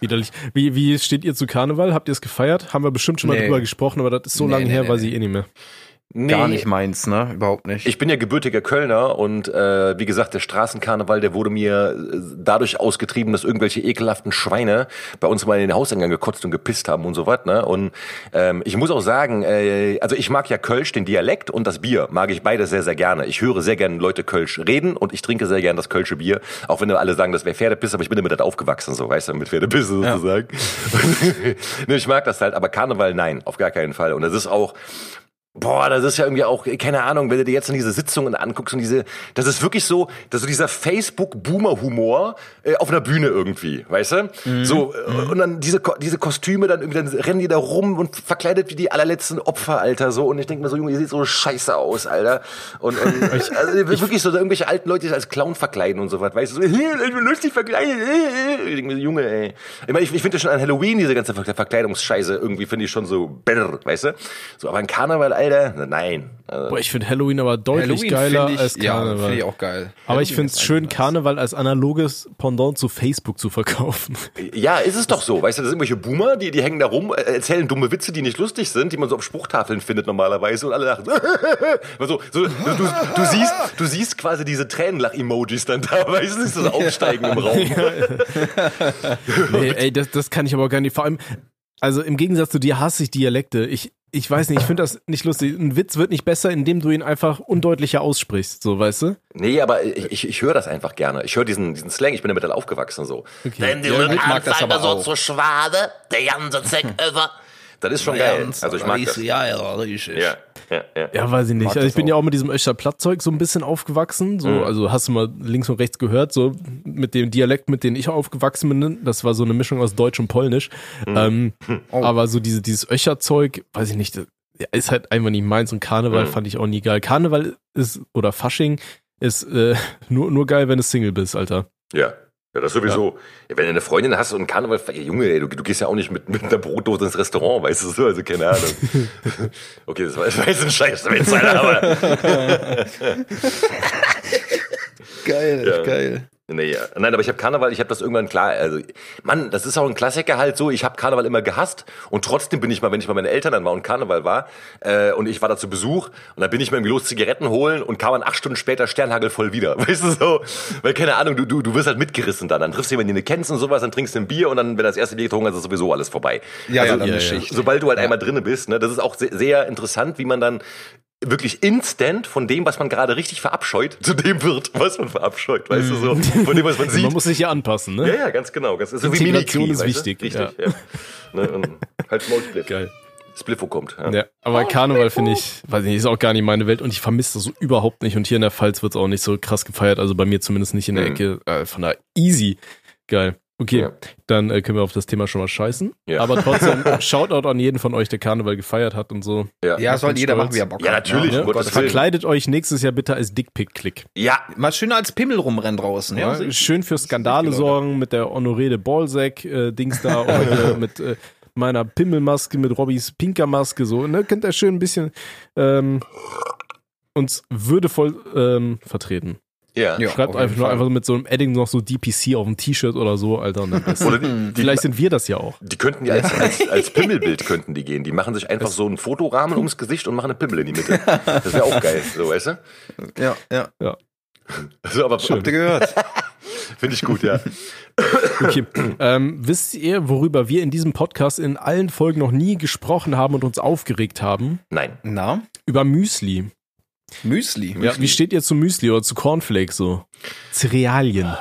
Widerlich. Wie, wie steht ihr zu Karneval? Habt ihr es gefeiert? Haben wir bestimmt schon mal Nee. drüber gesprochen, aber das ist so Nee, lange nee, her, nee, weiß nee. ich eh nicht mehr. Nee. Gar nicht meins, ne? Überhaupt nicht. Ich bin ja gebürtiger Kölner und äh, wie gesagt, der Straßenkarneval, der wurde mir äh, dadurch ausgetrieben, dass irgendwelche ekelhaften Schweine bei uns mal in den Hauseingang gekotzt und gepisst haben und so was. Ne? Und ähm, ich muss auch sagen, äh, also ich mag ja Kölsch, den Dialekt und das Bier, mag ich beide sehr, sehr gerne. Ich höre sehr gerne Leute Kölsch reden und ich trinke sehr gerne das Kölsche Bier, auch wenn alle sagen, das wäre Pferdepiss, aber ich bin damit halt aufgewachsen, so weißt du, mit Pferdepiss sozusagen. ne, ich mag das halt, aber Karneval nein, auf gar keinen Fall. Und das ist auch Boah, das ist ja irgendwie auch, keine Ahnung, wenn du dir jetzt in diese Sitzungen anguckst und diese, das ist wirklich so, dass so dieser Facebook-Boomer-Humor äh, auf einer Bühne irgendwie, weißt du? Mhm. So, äh, mhm. und dann diese, diese Kostüme, dann irgendwie, dann rennen die da rum und verkleidet wie die allerletzten Opfer, Alter, so. Und ich denke mir so, Junge, ihr seht so scheiße aus, Alter. Und, und ich, also, wirklich so, irgendwelche alten Leute, die sich als Clown verkleiden und so was, weißt du? So, ich bin lustig verkleidet. Ich denke mir so, Junge, ey. Ich meine, ich, ich finde schon an Halloween diese ganze Verkleidungsscheiße irgendwie, finde ich schon so, better, weißt du? So, aber ein Karneval, Alter, Alter? Nein. Also Boah, ich finde Halloween aber deutlich Halloween geiler ich, als Karneval. Ja, finde ich auch geil. Aber Halloween ich finde es schön, Karneval als analoges Pendant zu Facebook zu verkaufen. Ja, ist es doch so. Weißt du, das sind irgendwelche Boomer, die, die hängen da rum, äh, erzählen dumme Witze, die nicht lustig sind, die man so auf Spruchtafeln findet normalerweise und alle lachen. so, so, du, du, siehst, du siehst quasi diese Tränenlach-Emojis dann da, weißt du, so aufsteigen im Raum. nee, ey, das, das kann ich aber gar nicht. Vor allem, also im Gegensatz zu dir hasse ich Dialekte. Ich, ich weiß nicht, ich finde das nicht lustig. Ein Witz wird nicht besser, indem du ihn einfach undeutlicher aussprichst, so, weißt du? Nee, aber ich, ich, ich höre das einfach gerne. Ich höre diesen, diesen Slang, ich bin damit halt aufgewachsen, so. Okay. Wenn die ja, Rückanfall so zu schwade, der ganze Zeck über. Das ist schon geil. Also ich mag das. Ja, ja, richtig. Ja. Ja, ja. ja, weiß ich nicht. Also ich bin auch. ja auch mit diesem Öscher Plattzeug so ein bisschen aufgewachsen. So, mhm. also hast du mal links und rechts gehört, so mit dem Dialekt, mit dem ich aufgewachsen bin. Das war so eine Mischung aus Deutsch und Polnisch. Mhm. Ähm, oh. Aber so diese, dieses Öscherzeug, weiß ich nicht, ist halt einfach nicht meins und Karneval mhm. fand ich auch nie geil. Karneval ist, oder Fasching ist äh, nur, nur geil, wenn du Single bist, Alter. Ja, ja, das sowieso. Ja. Wenn du eine Freundin hast und Karneval, ja, Junge, ey, du, du, gehst ja auch nicht mit, mit einer Brotdose ins Restaurant, weißt du so, also keine Ahnung. okay, das war, das war jetzt ein Scheißwitz, aber. geil, ja. geil. Nee, ja. Nein, aber ich habe Karneval, ich habe das irgendwann klar, also Mann, das ist auch ein Klassiker halt so, ich habe Karneval immer gehasst und trotzdem bin ich mal, wenn ich bei meinen Eltern dann war und Karneval war äh, und ich war da zu Besuch und dann bin ich mal irgendwie los Zigaretten holen und kam dann acht Stunden später Sternhagel voll wieder, weißt du so, weil keine Ahnung, du, du, du wirst halt mitgerissen dann, dann triffst du jemanden, den du kennst und sowas, dann trinkst du ein Bier und dann, wenn das erste Bier getrunken hast, ist sowieso alles vorbei. Ja, also, ja, ja, ja. Sobald du halt einmal drinne bist, ne, das ist auch sehr, sehr interessant, wie man dann wirklich instant von dem, was man gerade richtig verabscheut, zu dem wird, was man verabscheut, weißt du so, von dem, was man sieht. Man muss sich ja anpassen, ne? Ja, ja, ganz genau. Das ist so wie ist wichtig. Richtig, ja. ja. Ne, und halt Maulsplit. Geil. Spliffo kommt. Ja, ja aber oh, Karneval finde ich, weiß ich nicht, ist auch gar nicht meine Welt und ich vermisse das so überhaupt nicht und hier in der Pfalz wird es auch nicht so krass gefeiert, also bei mir zumindest nicht in der mhm. Ecke, äh, von da easy. Geil. Okay, ja. dann äh, können wir auf das Thema schon mal scheißen. Ja. Aber trotzdem, Shoutout an jeden von euch, der Karneval gefeiert hat und so. Ja, ja soll jeder machen, wie er Bock hat. Ja, natürlich. Ja, ne? Verkleidet euch nächstes Jahr bitte als Dickpick-Klick. Ja. Mal schön als Pimmel rumrennen draußen. Ja, ja. Schön für Skandale sorgen mit der Honoré de Ballsack-Dings äh, da und äh, mit äh, meiner Pimmelmaske, mit Robbys Pinkermaske, so. Ne? Könnt ihr schön ein bisschen ähm, uns würdevoll ähm, vertreten. Ja. ja Schreibt einfach nur einfach mit so einem Edding noch so DPC auf dem T-Shirt oder so, Alter. oder die, Vielleicht sind wir das ja auch. Die könnten die als, als, als Pimmelbild könnten die gehen. Die machen sich einfach so einen Fotorahmen ums Gesicht und machen eine Pimmel in die Mitte. Das wäre auch geil, so weißt du? Ja, ja. ja. Also, aber Schön. habt ihr gehört? Finde ich gut, ja. Okay. Ähm, wisst ihr, worüber wir in diesem Podcast in allen Folgen noch nie gesprochen haben und uns aufgeregt haben? Nein. Na? Über Müsli. Müsli. Ja, wie steht ihr zu Müsli oder zu Cornflakes so? Cerealien.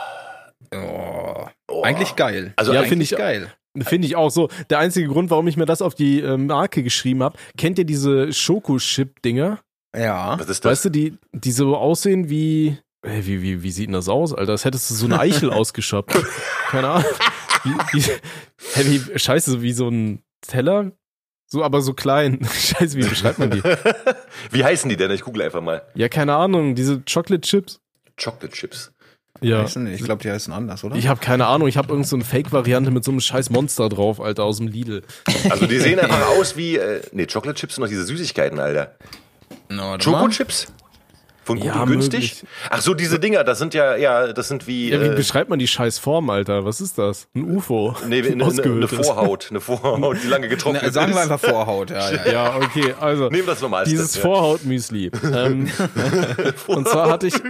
Oh, oh. Eigentlich geil. Also ja, finde ich geil. Finde ich auch so. Der einzige Grund, warum ich mir das auf die äh, Marke geschrieben habe, kennt ihr diese Schokochip-Dinger? Ja. Was ist das? Weißt du, die, die so aussehen wie, wie, wie, wie sieht denn das aus, Alter? Als hättest du so eine Eichel ausgeschöpft. Keine Ahnung. Wie, wie, hey, wie, scheiße, wie so ein Teller so, aber so klein. Scheiße, wie beschreibt man die? wie heißen die denn? Ich google einfach mal. Ja, keine Ahnung. Diese Chocolate Chips. Chocolate Chips. Ja. Ich glaube, die heißen anders, oder? Ich habe keine Ahnung. Ich habe irgend so eine Fake-Variante mit so einem scheiß Monster drauf, Alter, aus dem Lidl. Also die sehen einfach aus wie, äh, nee, Chocolate Chips sind noch diese Süßigkeiten, Alter. No, Choco Chips? Von gut Ja, und günstig? möglich. Ach so, diese Dinger, das sind ja, ja, das sind wie, Ja, wie äh, beschreibt man die scheiß Form, Alter? Was ist das? Ein UFO? nee, eine, eine Ausgehöhltes. Vorhaut, eine Vorhaut, die lange getrocknet Na, sagen wir ist. einfach Vorhaut, ja, ja. Ja, okay, also. Nehmen das normalste. Dieses ja. Vorhautmüsli. ähm, und zwar hatte ich,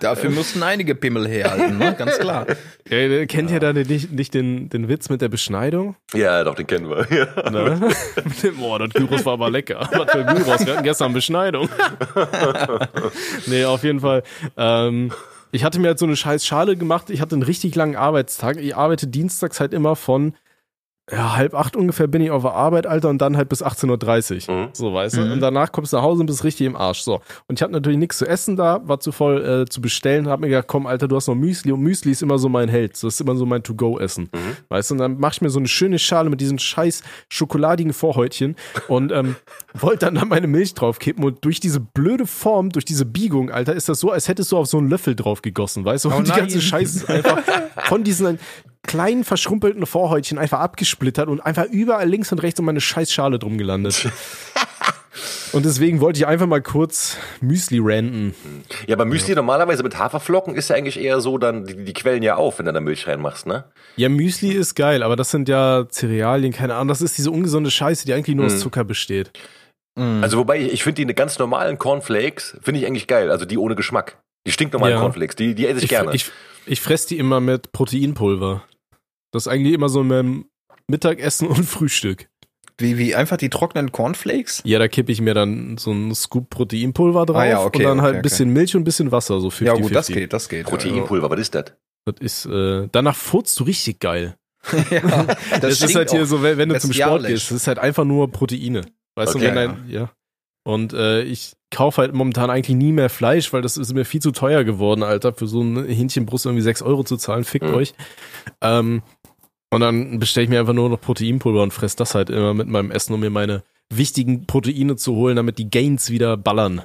Dafür mussten einige Pimmel herhalten, ne? ganz klar. äh, kennt ihr da nicht, nicht den, den Witz mit der Beschneidung? Ja, doch, den kennen wir. Ja. Ne? Boah, das Gyros war aber lecker. Was für Gyros? Wir hatten gestern Beschneidung. nee, auf jeden Fall. Ähm, ich hatte mir halt so eine scheiß Schale gemacht. Ich hatte einen richtig langen Arbeitstag. Ich arbeite dienstags halt immer von ja, halb acht ungefähr bin ich auf der Arbeit, Alter, und dann halt bis 18.30 Uhr. Mhm. So, weißt du? Mhm. Und danach kommst du nach Hause und bist richtig im Arsch. So. Und ich hatte natürlich nichts zu essen da, war zu voll äh, zu bestellen, hab mir gedacht, komm, Alter, du hast noch Müsli und Müsli ist immer so mein Held. Das ist immer so mein To-Go-Essen. Mhm. Weißt du, und dann mach ich mir so eine schöne Schale mit diesen scheiß schokoladigen Vorhäutchen und ähm, wollte dann da meine Milch draufkippen und durch diese blöde Form, durch diese Biegung, Alter, ist das so, als hättest du auf so einen Löffel drauf gegossen, weißt du? Und Oh die ganze Scheiße ist einfach von diesen kleinen verschrumpelten Vorhäutchen einfach abgesplittert und einfach überall links und rechts um meine scheiß Schale drum gelandet. Und deswegen wollte ich einfach mal kurz Müsli ranten. Ja, aber Müsli normalerweise mit Haferflocken ist ja eigentlich eher so, dann, die, die quellen ja auf, wenn du da Milch reinmachst, ne? Ja, Müsli ist geil, aber das sind ja Cerealien, keine Ahnung. Das ist diese ungesunde Scheiße, die eigentlich nur aus Mhm. Zucker besteht. Also wobei, ich, ich finde die ganz normalen Cornflakes, finde ich eigentlich geil, also die ohne Geschmack. Die stinknormalen Ja. Cornflakes, die, die esse ich, Ich, gerne. ich, ich fresse die immer mit Proteinpulver. Das ist eigentlich immer so mit Mittagessen und Frühstück. Wie, wie einfach die trockenen Cornflakes? Ja, da kippe ich mir dann so einen Scoop Proteinpulver drauf Ah ja, okay, und dann halt okay, ein bisschen Milch und ein bisschen Wasser, so 50 Ja gut, das geht, das geht. Proteinpulver, was ist das? Das ist, äh, danach furzt du richtig geil. Ja, Das, das ist halt hier auch so, wenn, wenn du zum Sport gehst, das ist halt einfach nur Proteine. Weißt Okay, du, wenn dein, ja. Und äh, ich kaufe halt momentan eigentlich nie mehr Fleisch, weil das ist mir viel zu teuer geworden, Alter, für so eine Hähnchenbrust irgendwie 6 Euro zu zahlen, fickt Mhm. euch. Ähm, und dann bestelle ich mir einfach nur noch Proteinpulver und fress das halt immer mit meinem Essen, um mir meine wichtigen Proteine zu holen, damit die Gains wieder ballern.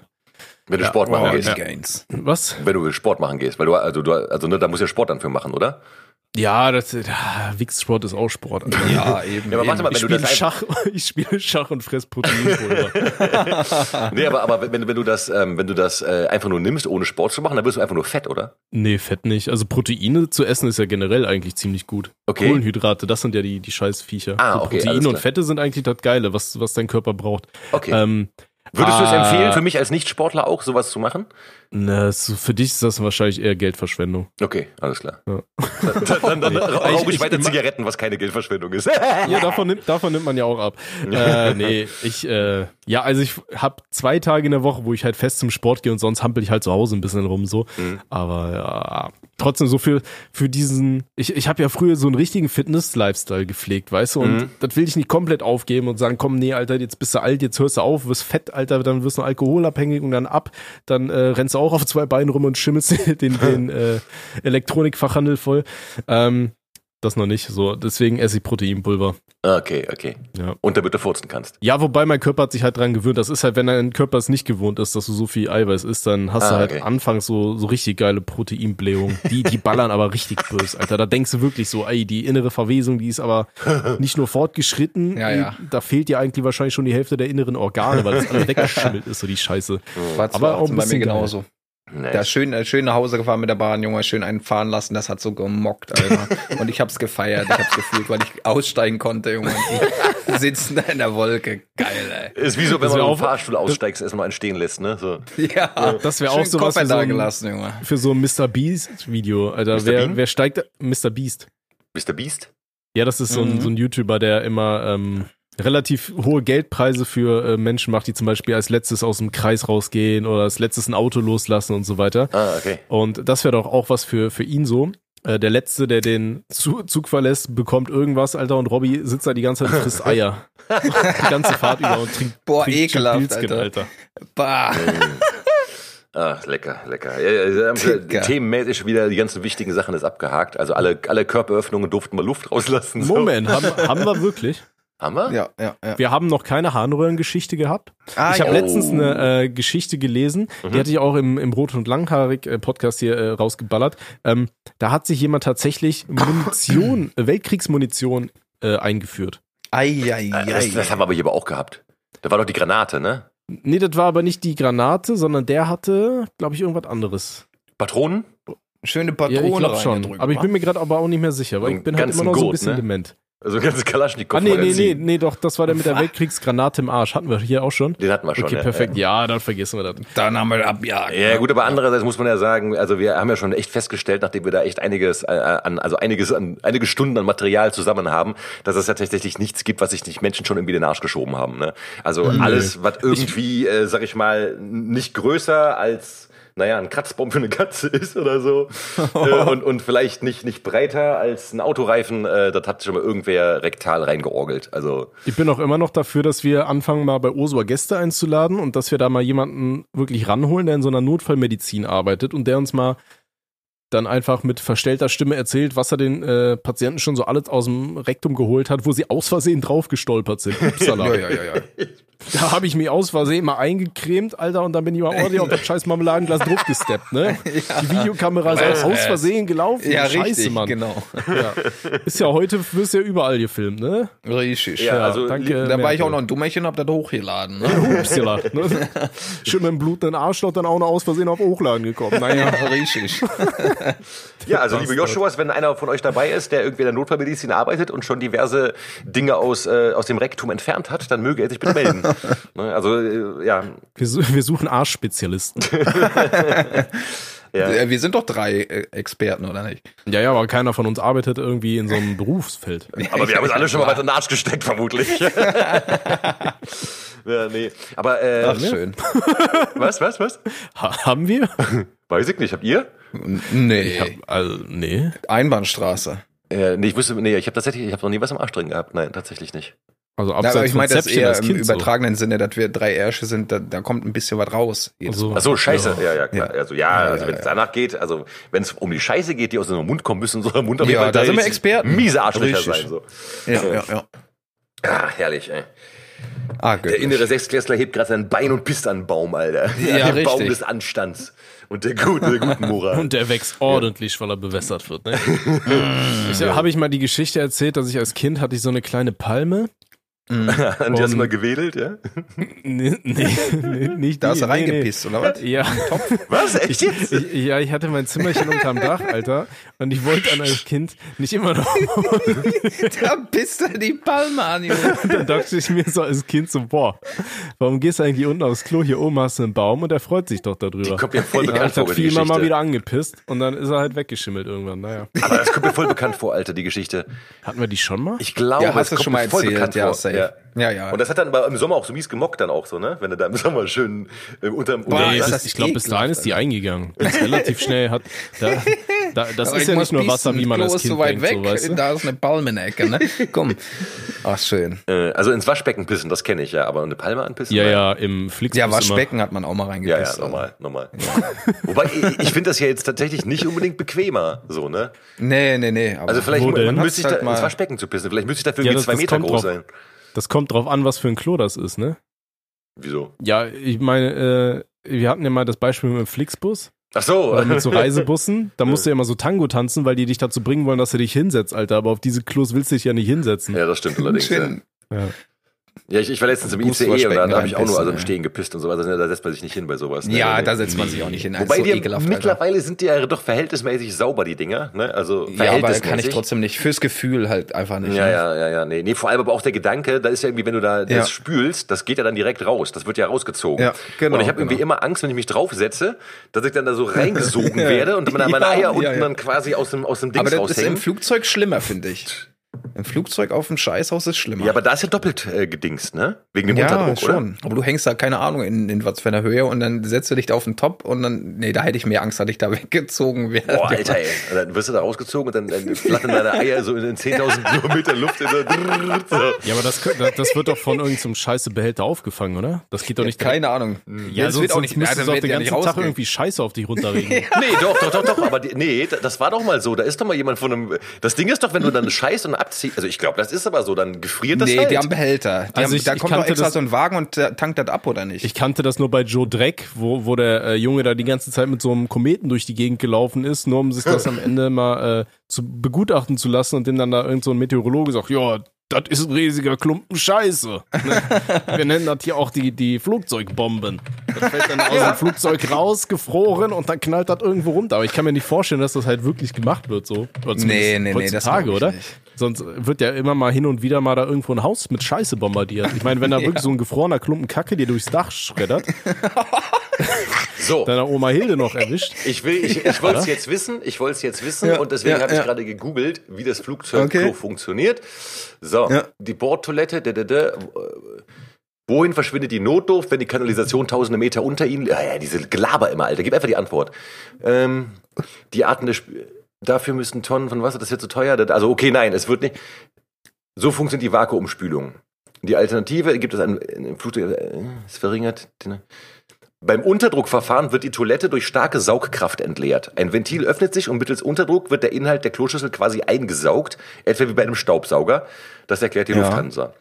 Wenn du Sport machen Oh, gehst. die Gains. Was? Wenn du Sport machen gehst, weil du, also du, also ne, da muss ja Sport dann für machen, oder? Ja, das, ja, Wichssport ist auch Sport. Alter. Ja, eben. Ja, aber warte mal, Ich wenn du spiele das Schach, ich spiele Schach und fress Proteinpulver. Nee, aber, aber wenn, wenn du das, ähm, wenn du das äh, einfach nur nimmst, ohne Sport zu machen, dann wirst du einfach nur fett, oder? Nee, Fett nicht. Also Proteine zu essen ist ja generell eigentlich ziemlich gut. Okay. Kohlenhydrate, das sind ja die, die scheiß Viecher. Ah, So okay, Proteine und. Fette sind eigentlich das Geile, was, was dein Körper braucht. Okay. Ähm, Würdest du es ah, empfehlen, für mich als Nicht-Sportler auch sowas zu machen? Na, so für dich ist das wahrscheinlich eher Geldverschwendung. Okay, alles klar. Ja. Dann, dann, dann rauche ich, weiter ich- Zigaretten, was keine Geldverschwendung ist. Ja, davon nimmt, davon nimmt man ja auch ab. äh, nee, ich, äh, ja, also ich habe zwei Tage in der Woche, wo ich halt fest zum Sport gehe und sonst hampel ich halt zu Hause ein bisschen rum so. Mhm. Aber ja, trotzdem so für, für diesen, ich, ich habe ja früher so einen richtigen Fitness-Lifestyle gepflegt, weißt du, und Mhm. das will ich nicht komplett aufgeben und sagen, komm, nee, Alter, jetzt bist du alt, jetzt hörst du auf, wirst fett, Alter, dann wirst du alkoholabhängig und dann ab, dann äh, rennst du auch auf zwei Beinen rum und schimmelst den, den äh, Elektronikfachhandel voll. Ähm, das noch nicht, so, deswegen esse ich Proteinpulver. Okay, okay. Ja. Und damit du furzen kannst. Ja, wobei mein Körper hat sich halt dran gewöhnt. Das ist halt, wenn dein Körper es nicht gewohnt ist, dass du so viel Eiweiß isst, dann hast Ah, du halt okay. anfangs so, so richtig geile Proteinblähungen. Die, die ballern aber richtig böse, Alter. Da denkst du wirklich so, ey, die innere Verwesung, die ist aber nicht nur fortgeschritten, Ja, ja. da fehlt dir eigentlich wahrscheinlich schon die Hälfte der inneren Organe, weil das alles weggeschimmelt ist, so die Scheiße. War Aber auch ein bei mir bisschen geil. Nee. Da schön, äh, schön nach Hause gefahren mit der Bahn, Junge, schön einen fahren lassen, das hat so gemockt, Alter. Und ich hab's gefeiert, ich hab's gefühlt, weil ich aussteigen konnte, Junge. Sitzen da in der Wolke. Geil, Ist wie so, wenn Das man im auch- Fahrstuhl aussteigst, erstmal einen stehen lässt, ne? So. ey. Ja, Das wäre auch sowas für so da ein- gelassen, Junge. Für so ein Mr. Beast Video, Alter. Mr. Wer, Bean? wer steigt, Mr. Beast. Mr. Beast? Ja, das ist so ein, Mhm. so ein YouTuber, der immer ähm, relativ hohe Geldpreise für äh, Menschen macht, die zum Beispiel als letztes aus dem Kreis rausgehen oder als letztes ein Auto loslassen und so weiter. Ah, okay. Und das wäre doch auch was für, für ihn so. Äh, der Letzte, der den Zu Zug verlässt, bekommt irgendwas, Alter, und Robby sitzt da die ganze Zeit und frisst Eier. die ganze Fahrt über und trinkt, Boah, trinkt ekelhaft, Pilzchen, Alter. Bah. Ah, lecker, lecker. Ja, ja. Themenmäßig wieder die ganzen wichtigen Sachen ist abgehakt. Also alle, alle Körperöffnungen durften mal Luft rauslassen. So. Moment, haben, haben wir wirklich? Haben wir? Ja, ja, ja. Wir haben noch keine Harnröhrengeschichte gehabt. Ah, ich habe ja. letztens eine äh, Geschichte gelesen, Mhm. die hatte ich auch im, im Rot und Langhaarig äh, Podcast hier äh, rausgeballert. Ähm, da hat sich jemand tatsächlich Munition, Weltkriegsmunition äh, eingeführt. Ei, ei, Äh, ei. Das, das haben wir aber hier aber auch gehabt. Da war doch die Granate, ne? Nee, das war aber nicht die Granate, sondern der hatte, glaube ich, irgendwas anderes. Patronen? Schöne Ja, Patrone ich glaube schon. Aber ich bin mir gerade aber auch nicht mehr sicher, weil ich bin halt immer noch so ein bisschen ne? dement. Also ein ganzes Kalaschnikow. Ah, nee, nee, nee, nee, doch, das war der mit der Weltkriegsgranate im Arsch. Hatten wir hier auch schon? Den hatten wir schon. Okay, ja, perfekt. Ja, dann vergessen wir das. Dann haben wir abjagt. Ja, gut, aber andererseits muss man ja sagen, also wir haben ja schon echt festgestellt, nachdem wir da echt einiges äh, an, also einiges an, einige Stunden an Material zusammen haben, dass es ja tatsächlich nichts gibt, was sich nicht Menschen schon irgendwie in den Arsch geschoben haben. Ne? Also alles, was irgendwie, äh, sag ich mal, nicht größer als naja, ein Kratzbaum für eine Katze ist oder so. äh, und, und vielleicht nicht, nicht breiter als ein Autoreifen, äh, das hat schon mal irgendwer rektal reingeorgelt. Also, Ich bin auch immer noch dafür, dass wir anfangen, mal bei Ursula Gäste einzuladen und dass wir da mal jemanden wirklich ranholen, der in so einer Notfallmedizin arbeitet und der uns mal dann einfach mit verstellter Stimme erzählt, was er den äh, Patienten schon so alles aus dem Rektum geholt hat, wo sie aus Versehen drauf gestolpert sind. Upsala. Ja, ja, ja, ja. Da habe ich mich aus Versehen mal eingecremt, Alter, und dann bin ich mal ordentlich auf das scheiß Marmeladenglas draufgesteppt, ne? Die Videokamera ist auch aus Versehen gelaufen. Ja, Scheiße, richtig, Mann. genau. Ja. Ist ja heute, wirst ja überall gefilmt, ne? Richtig. Ja, Ja, also, danke. Da war ich auch noch ein Dummerchen, hab das hochgeladen. Ne? Upsala. Ne? Schön mit dem blutenden Arschloch dann auch noch aus Versehen auf Hochladen gekommen. Naja. richtig. Ja, also liebe Joshuas, wenn einer von euch dabei ist, der irgendwie in der Notfallmedizin arbeitet und schon diverse Dinge aus, äh, aus dem Rektum entfernt hat, dann möge er sich bitte melden. ne, also, äh, ja. Wir, wir suchen Arschspezialisten. ja. Wir sind doch drei äh, Experten, oder nicht? Ja, ja, aber keiner von uns arbeitet irgendwie in so einem Berufsfeld. Aber wir haben uns alle schon mal was in den Arsch gesteckt, vermutlich. ja, nee. Aber, äh, Ach, schön. was, was, was? Ha haben wir? Weiß ich nicht. Habt ihr? Nee. Also, nee. Einbahnstraße. Äh, nee, ich wusste, nee, ich habe tatsächlich, ich habe noch nie was am Arsch drin gehabt. Nein, tatsächlich nicht. Also Ja, abseits aber ich meine das eher als im Kind so. übertragenen Sinne, dass wir drei Ärsche sind, da, da kommt ein bisschen was raus. Also-. Ach so, Scheiße. Ja, ja, klar. Ja. Also ja, Ja, also ja, wenn es ja. danach geht, also wenn es um die Scheiße geht, die aus unserem Mund kommen müssen, unser Mund auf Ja, jeden Fall da sind wir Experten. Miese Arschlöcher Richtig. sein. So. Ja, ja, ja. Ah, herrlich, ey. Ah, Der innere Sechsklässler hebt gerade sein Bein und pisst an den Baum, Alter. Ja, an den Baum des Anstands und der guten, der guten Moral. Und der wächst ordentlich, weil er bewässert wird. Ne? ich, Habe ich mal die Geschichte erzählt, dass ich als Kind hatte ich so eine kleine Palme. an die hast du und- mal gewedelt, ja? Nee, nee, nee nicht Da die, hast du nee, reingepisst, oder was? Nee. Ja. Was? Echt jetzt? Ich, ja, ich hatte mein Zimmerchen unterm Dach, Alter. Und ich wollte dann als Kind nicht immer noch. Da pisst er die Palme an, Junge. dann dachte ich mir so als Kind so, boah, warum gehst du eigentlich unten aufs Klo? Hier oben hast du einen Baum und der freut sich doch darüber. Die kommt mir voll Dann bekannt hat vor, die viel immer mal Geschichte. wieder angepisst und dann ist er halt weggeschimmelt irgendwann. Naja. Aber das kommt mir voll bekannt vor, Alter, die Geschichte. Hatten wir die schon mal? Ich glaube, Ja, hast es du schon mal erzählt, bekannt ja, vor. Safe. Ja, ja. Und das hat dann aber im Sommer auch so mies gemockt dann auch so, ne? Wenn du da im Sommer schön äh, unterm Boah, unterm Nee, ist es das ist, ich glaube, bis dahin ist die eingegangen. Ist relativ schnell hat. Da, da, das Aber ist ja nicht nur Wasser, wie man ist Kind so weit denkt, weg, so, weißt du? da ist eine Palmenecke, ne? Komm. Ach, schön. äh, also ins Waschbecken pissen, das kenne ich ja, aber eine Palme anpissen? Ja, ja, im Flixbus Ja, immer. Waschbecken hat man auch mal Ja, reingepisst. ja, normal, normal. Wobei, ich, ich finde das ja jetzt tatsächlich nicht unbedingt bequemer, so, ne? Nee, nee, nee. Aber Also vielleicht müsste ich da halt mal- ins Waschbecken zu pissen. Vielleicht müsste ich dafür Ja, irgendwie das- zwei das Meter groß drauf. sein. Das kommt drauf an, was für ein Klo das ist, ne? Wieso? Ja, ich meine, äh, wir hatten ja mal das Beispiel mit dem Flixbus Ach so. oder mit so Reisebussen. Da musst du ja immer so Tango tanzen, weil die dich dazu bringen wollen, dass du dich hinsetzt, Alter. Aber auf diese Klos willst du dich ja nicht hinsetzen. Ja, das stimmt allerdings. Ja, schön. Ja. Ja ich, ich war letztens im ICE und da, habe ich auch nur also im Stehen gepisst und so. Also da setzt man sich nicht hin bei sowas. ne? Ja, da setzt man sich auch nicht hin. Das Wobei so wir ekelhaft, Alter. mittlerweile sind die ja doch verhältnismäßig sauber, die Dinger. Ne? Also Ja, aber kann ich trotzdem nicht. Fürs Gefühl halt einfach nicht. Ja, ne? ja, ja, ja, nee, nee, vor allem aber auch der Gedanke, da ist ja irgendwie, wenn du da das Ja. spülst, das geht ja dann direkt raus, das wird ja rausgezogen. Ja, genau, Und ich habe irgendwie genau. immer Angst, wenn ich mich draufsetze, dass ich dann da so reingesogen werde und meine, meine Eier unten dann quasi aus dem, aus dem Dings Aber das ist im raushängen. Flugzeug schlimmer, finde ich. Im Flugzeug auf dem Scheißhaus ist schlimmer. Ja, aber da ist ja doppelt äh, gedingst, ne? Wegen dem ja, Unterdruck, schon. Aber du hängst da, keine Ahnung, in, in was für einer Höhe und dann setzt du dich da auf den Top und dann, nee, da hätte ich mehr Angst, dass ich da weggezogen werde. oder? Boah, Alter, ey. Und dann wirst du da rausgezogen und dann, dann flattern deine Eier so in, in 10.000 Kilometer Luft. In so, so. Ja, aber das, das wird doch von irgendeinem scheiße Behälter aufgefangen, oder? Das geht doch nicht. Keine Ahnung. Ja, das sonst, wird auch nicht, müsstest ja, du auch den ja ganzen nicht Tag irgendwie Scheiße auf dich runterregen. Nee, doch, doch, doch, doch. Aber die, nee, das war doch mal so. Da ist doch mal jemand von einem. Das Ding ist doch, wenn du dann Scheiß und abziehst. Also ich glaube, das ist aber so. Dann gefriert das Nee, halt. die haben Behälter. Die Also haben, ich- da ich kommt doch extra das- so ein Wagen und äh, tankt das ab, oder nicht? Ich kannte das nur bei Joe Dreck, wo, wo der äh, Junge da die ganze Zeit mit so einem Kometen durch die Gegend gelaufen ist, nur um sich das am Ende mal äh, zu begutachten zu lassen und dem dann da irgend so ein Meteorologe sagt, ja, das ist ein riesiger Klumpen Scheiße. Ne? Wir nennen das hier auch die, die Flugzeugbomben. Das fällt dann aus dem Flugzeug raus, gefroren und dann knallt das irgendwo runter. Aber ich kann mir nicht vorstellen, dass das halt wirklich gemacht wird so. Oder Nee, nee, nee, das ich oder? nicht. Sonst wird ja immer mal hin und wieder mal da irgendwo ein Haus mit Scheiße bombardiert. Ich meine, wenn da wirklich so ein gefrorener Klumpen Kacke dir durchs Dach schreddert, So. deiner Oma Hilde noch erwischt. Ich will, ich, ich wollte es jetzt wissen, ich wollte es jetzt wissen Ja, und deswegen ja, habe ich ja. gerade gegoogelt, wie das Flugzeugklo Okay. funktioniert. So, Ja. die Bordtoilette, da, da, da, wohin verschwindet die Notdurft, wenn die Kanalisation tausende Meter unter ihnen, ja, ja, diese Gelaber immer, Alter, gib einfach die Antwort. Ähm, die atmende, Sp- dafür müssen Tonnen von Wasser, das wird zu teuer, Das- also okay, nein, es wird nicht, so funktioniert die Vakuumspülung. Die Alternative gibt es ein, Flugzeug, äh, ist verringert, beim Unterdruckverfahren wird die Toilette durch starke Saugkraft entleert. Ein Ventil öffnet sich und mittels Unterdruck wird der Inhalt der Kloschüssel quasi eingesaugt, etwa wie bei einem Staubsauger. Das erklärt die Ja. Lufthansa.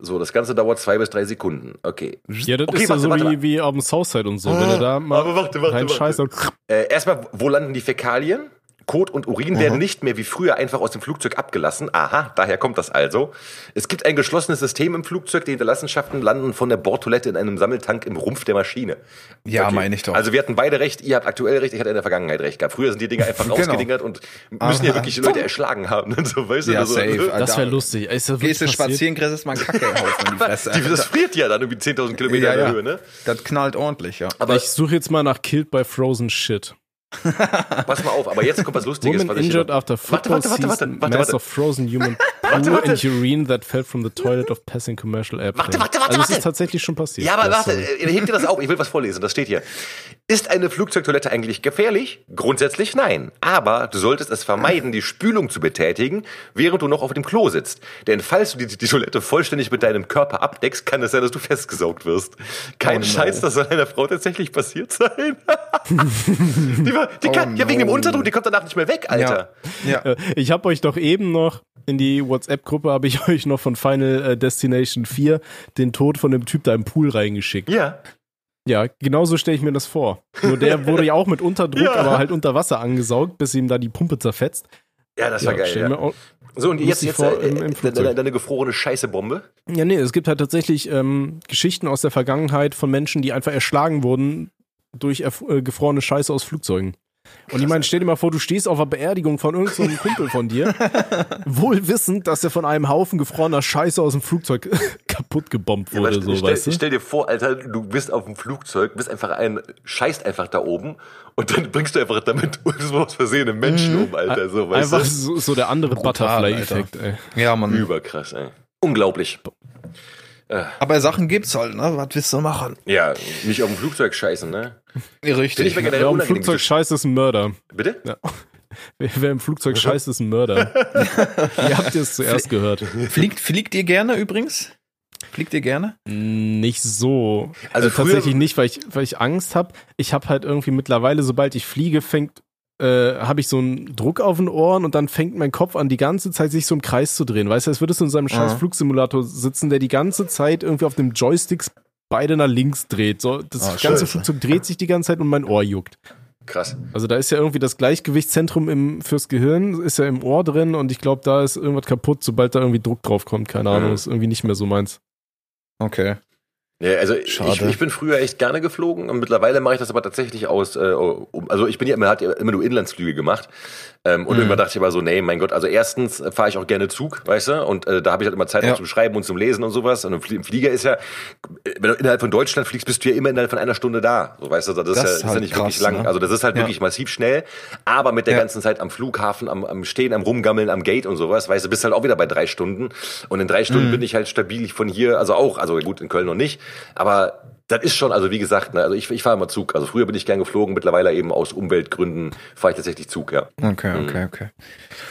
So, das Ganze dauert zwei bis drei Sekunden. Okay. Ja, das Okay, ist ja so warte, wie, warte. wie auf dem Southside und so. Wenn du da mal aber warte, warte, warte. scheißt, dann Äh, erstmal, wo landen die Fäkalien? Kot und Urin werden nicht mehr wie früher einfach aus dem Flugzeug abgelassen. Aha, daher kommt das also. Es gibt ein geschlossenes System im Flugzeug. Die Hinterlassenschaften landen von der Bordtoilette in einem Sammeltank im Rumpf der Maschine. Ja, meine ich doch. Also wir hatten beide recht. Ihr habt aktuell recht. Ich hatte in der Vergangenheit recht gehabt. Früher sind die Dinger einfach Genau. rausgedingert und müssen ja wirklich Leute erschlagen haben. Und so, weißt du, Ja, also, safe. das wäre lustig. Ist das Gehst du spazieren, kriegst du mal einen Kackehaufen in die Fresse. Die, das friert ja dann irgendwie 10.000 Kilometer ja, in der ja. Höhe, ne? Das knallt ordentlich, ja. Aber ich suche jetzt mal nach Killed by Frozen Shit. Pass mal auf. Aber jetzt kommt was Lustiges. Woman was injured after football warte, warte, warte, warte, mass warte. of frozen human Warte, warte. and urine that fell from the toilet of passing commercial airplane. Warte, warte, warte, also warte. ist tatsächlich schon passiert. Ja, aber warte, äh, hebt dir das auf. Ich will was vorlesen. Das steht hier. Ist eine Flugzeugtoilette eigentlich gefährlich? Grundsätzlich nein. Aber du solltest es vermeiden, die Spülung zu betätigen, während du noch auf dem Klo sitzt. Denn falls du die, die Toilette vollständig mit deinem Körper abdeckst, kann es sein, dass du festgesaugt wirst. Kein Oh no. Scheiß, das soll einer Frau tatsächlich passiert sein. die war, die Oh kann, ja, wegen dem no. Unterdruck, die kommt danach nicht mehr weg, Alter. Ja. Äh, Ich habe euch doch eben noch in die WhatsApp-Gruppe habe ich euch noch von Final äh, Destination 4 den Tod von dem Typ da im Pool reingeschickt. Ja. Ja, genauso stelle ich mir das vor. Nur der wurde ja auch mit Unterdruck, Ja. aber halt unter Wasser angesaugt, bis ihm da die Pumpe zerfetzt. Ja, das war geil. stell mir Ja. auch, So, und jetzt, jetzt vor äh, im- im deine, deine gefrorene Scheißebombe. Ja, nee, es gibt halt tatsächlich ähm, Geschichten aus der Vergangenheit von Menschen, die einfach erschlagen wurden durch äh, gefrorene Scheiße aus Flugzeugen. Und ich meine, stell dir mal vor, du stehst auf einer Beerdigung von irgendeinem so Kumpel von dir, wohl wissend, dass er von einem Haufen gefrorener Scheiße aus dem Flugzeug kaputt gebombt Ja, wurde, aber so, stell, weißt du? stell dir vor, Alter, du bist auf dem Flugzeug, bist einfach ein, scheißt einfach da oben und dann bringst du einfach damit aus Versehen einen Menschen um, Alter, so, weißt Einfach du? so, so der andere Butterfly-Effekt, ey. Ja, Mann. Überkrass, ey. Unglaublich. Aber Sachen gibt's halt, ne? Was willst du machen? Ja, nicht auf dem Flugzeug scheißen, ne? Richtig. Wer im unangenehm. Flugzeug scheiße, ist ein Mörder. Bitte? Wer, wer im Flugzeug scheiße, ist ein Mörder. Ihr habt es zuerst gehört. Fliegt, fliegt ihr gerne übrigens? Fliegt ihr gerne? Nicht so. Also Also früher- tatsächlich nicht, weil ich, weil ich Angst habe. Ich habe halt irgendwie mittlerweile, sobald ich fliege, fängt, äh, habe ich so einen Druck auf den Ohren und dann fängt mein Kopf an, die ganze Zeit sich so im Kreis zu drehen. Weißt du, als würdest du in so einem scheiß. Flugsimulator sitzen, der die ganze Zeit irgendwie auf dem Joysticks beide nach links dreht. So, das Ah, ganze scheiße. Flugzeug dreht sich die ganze Zeit und mein Ohr juckt. Krass. Also da ist ja irgendwie das Gleichgewichtszentrum im, fürs Gehirn, ist ja im Ohr drin und ich glaube, da ist irgendwas kaputt, sobald da irgendwie Druck drauf kommt. Keine Ahnung, Mhm. ist irgendwie nicht mehr so meins. Okay. Ja, also ich, ich bin früher echt gerne geflogen und mittlerweile mache ich das aber tatsächlich aus, äh, um, also ich bin ja immer, hat ja immer nur Inlandsflüge gemacht ähm, und Mhm. irgendwann dachte ich aber so, nee, mein Gott, also erstens fahre ich auch gerne Zug, weißt du, und äh, da habe ich halt immer Zeit Ja. zum Schreiben und zum Lesen und sowas und im Flie- im Flieger ist ja, wenn du innerhalb von Deutschland fliegst, bist du ja immer innerhalb von einer Stunde da, so weißt du, das, ist, Das ja, ist ist ja halt nicht krass, wirklich lang, ne? also das ist halt Ja. wirklich massiv schnell, aber mit der ganzen Zeit am Flughafen, am, am Stehen, am Rumgammeln, am Gate und sowas, weißt du, bist halt auch wieder bei drei Stunden und in drei Stunden Mhm. bin ich halt stabil von hier, also auch, also gut, in Köln noch nicht, aber das ist schon, also wie gesagt, ne, also ich, ich fahre immer Zug. Also früher bin ich gern geflogen, mittlerweile eben aus Umweltgründen fahre ich tatsächlich Zug, ja. Okay, okay, okay.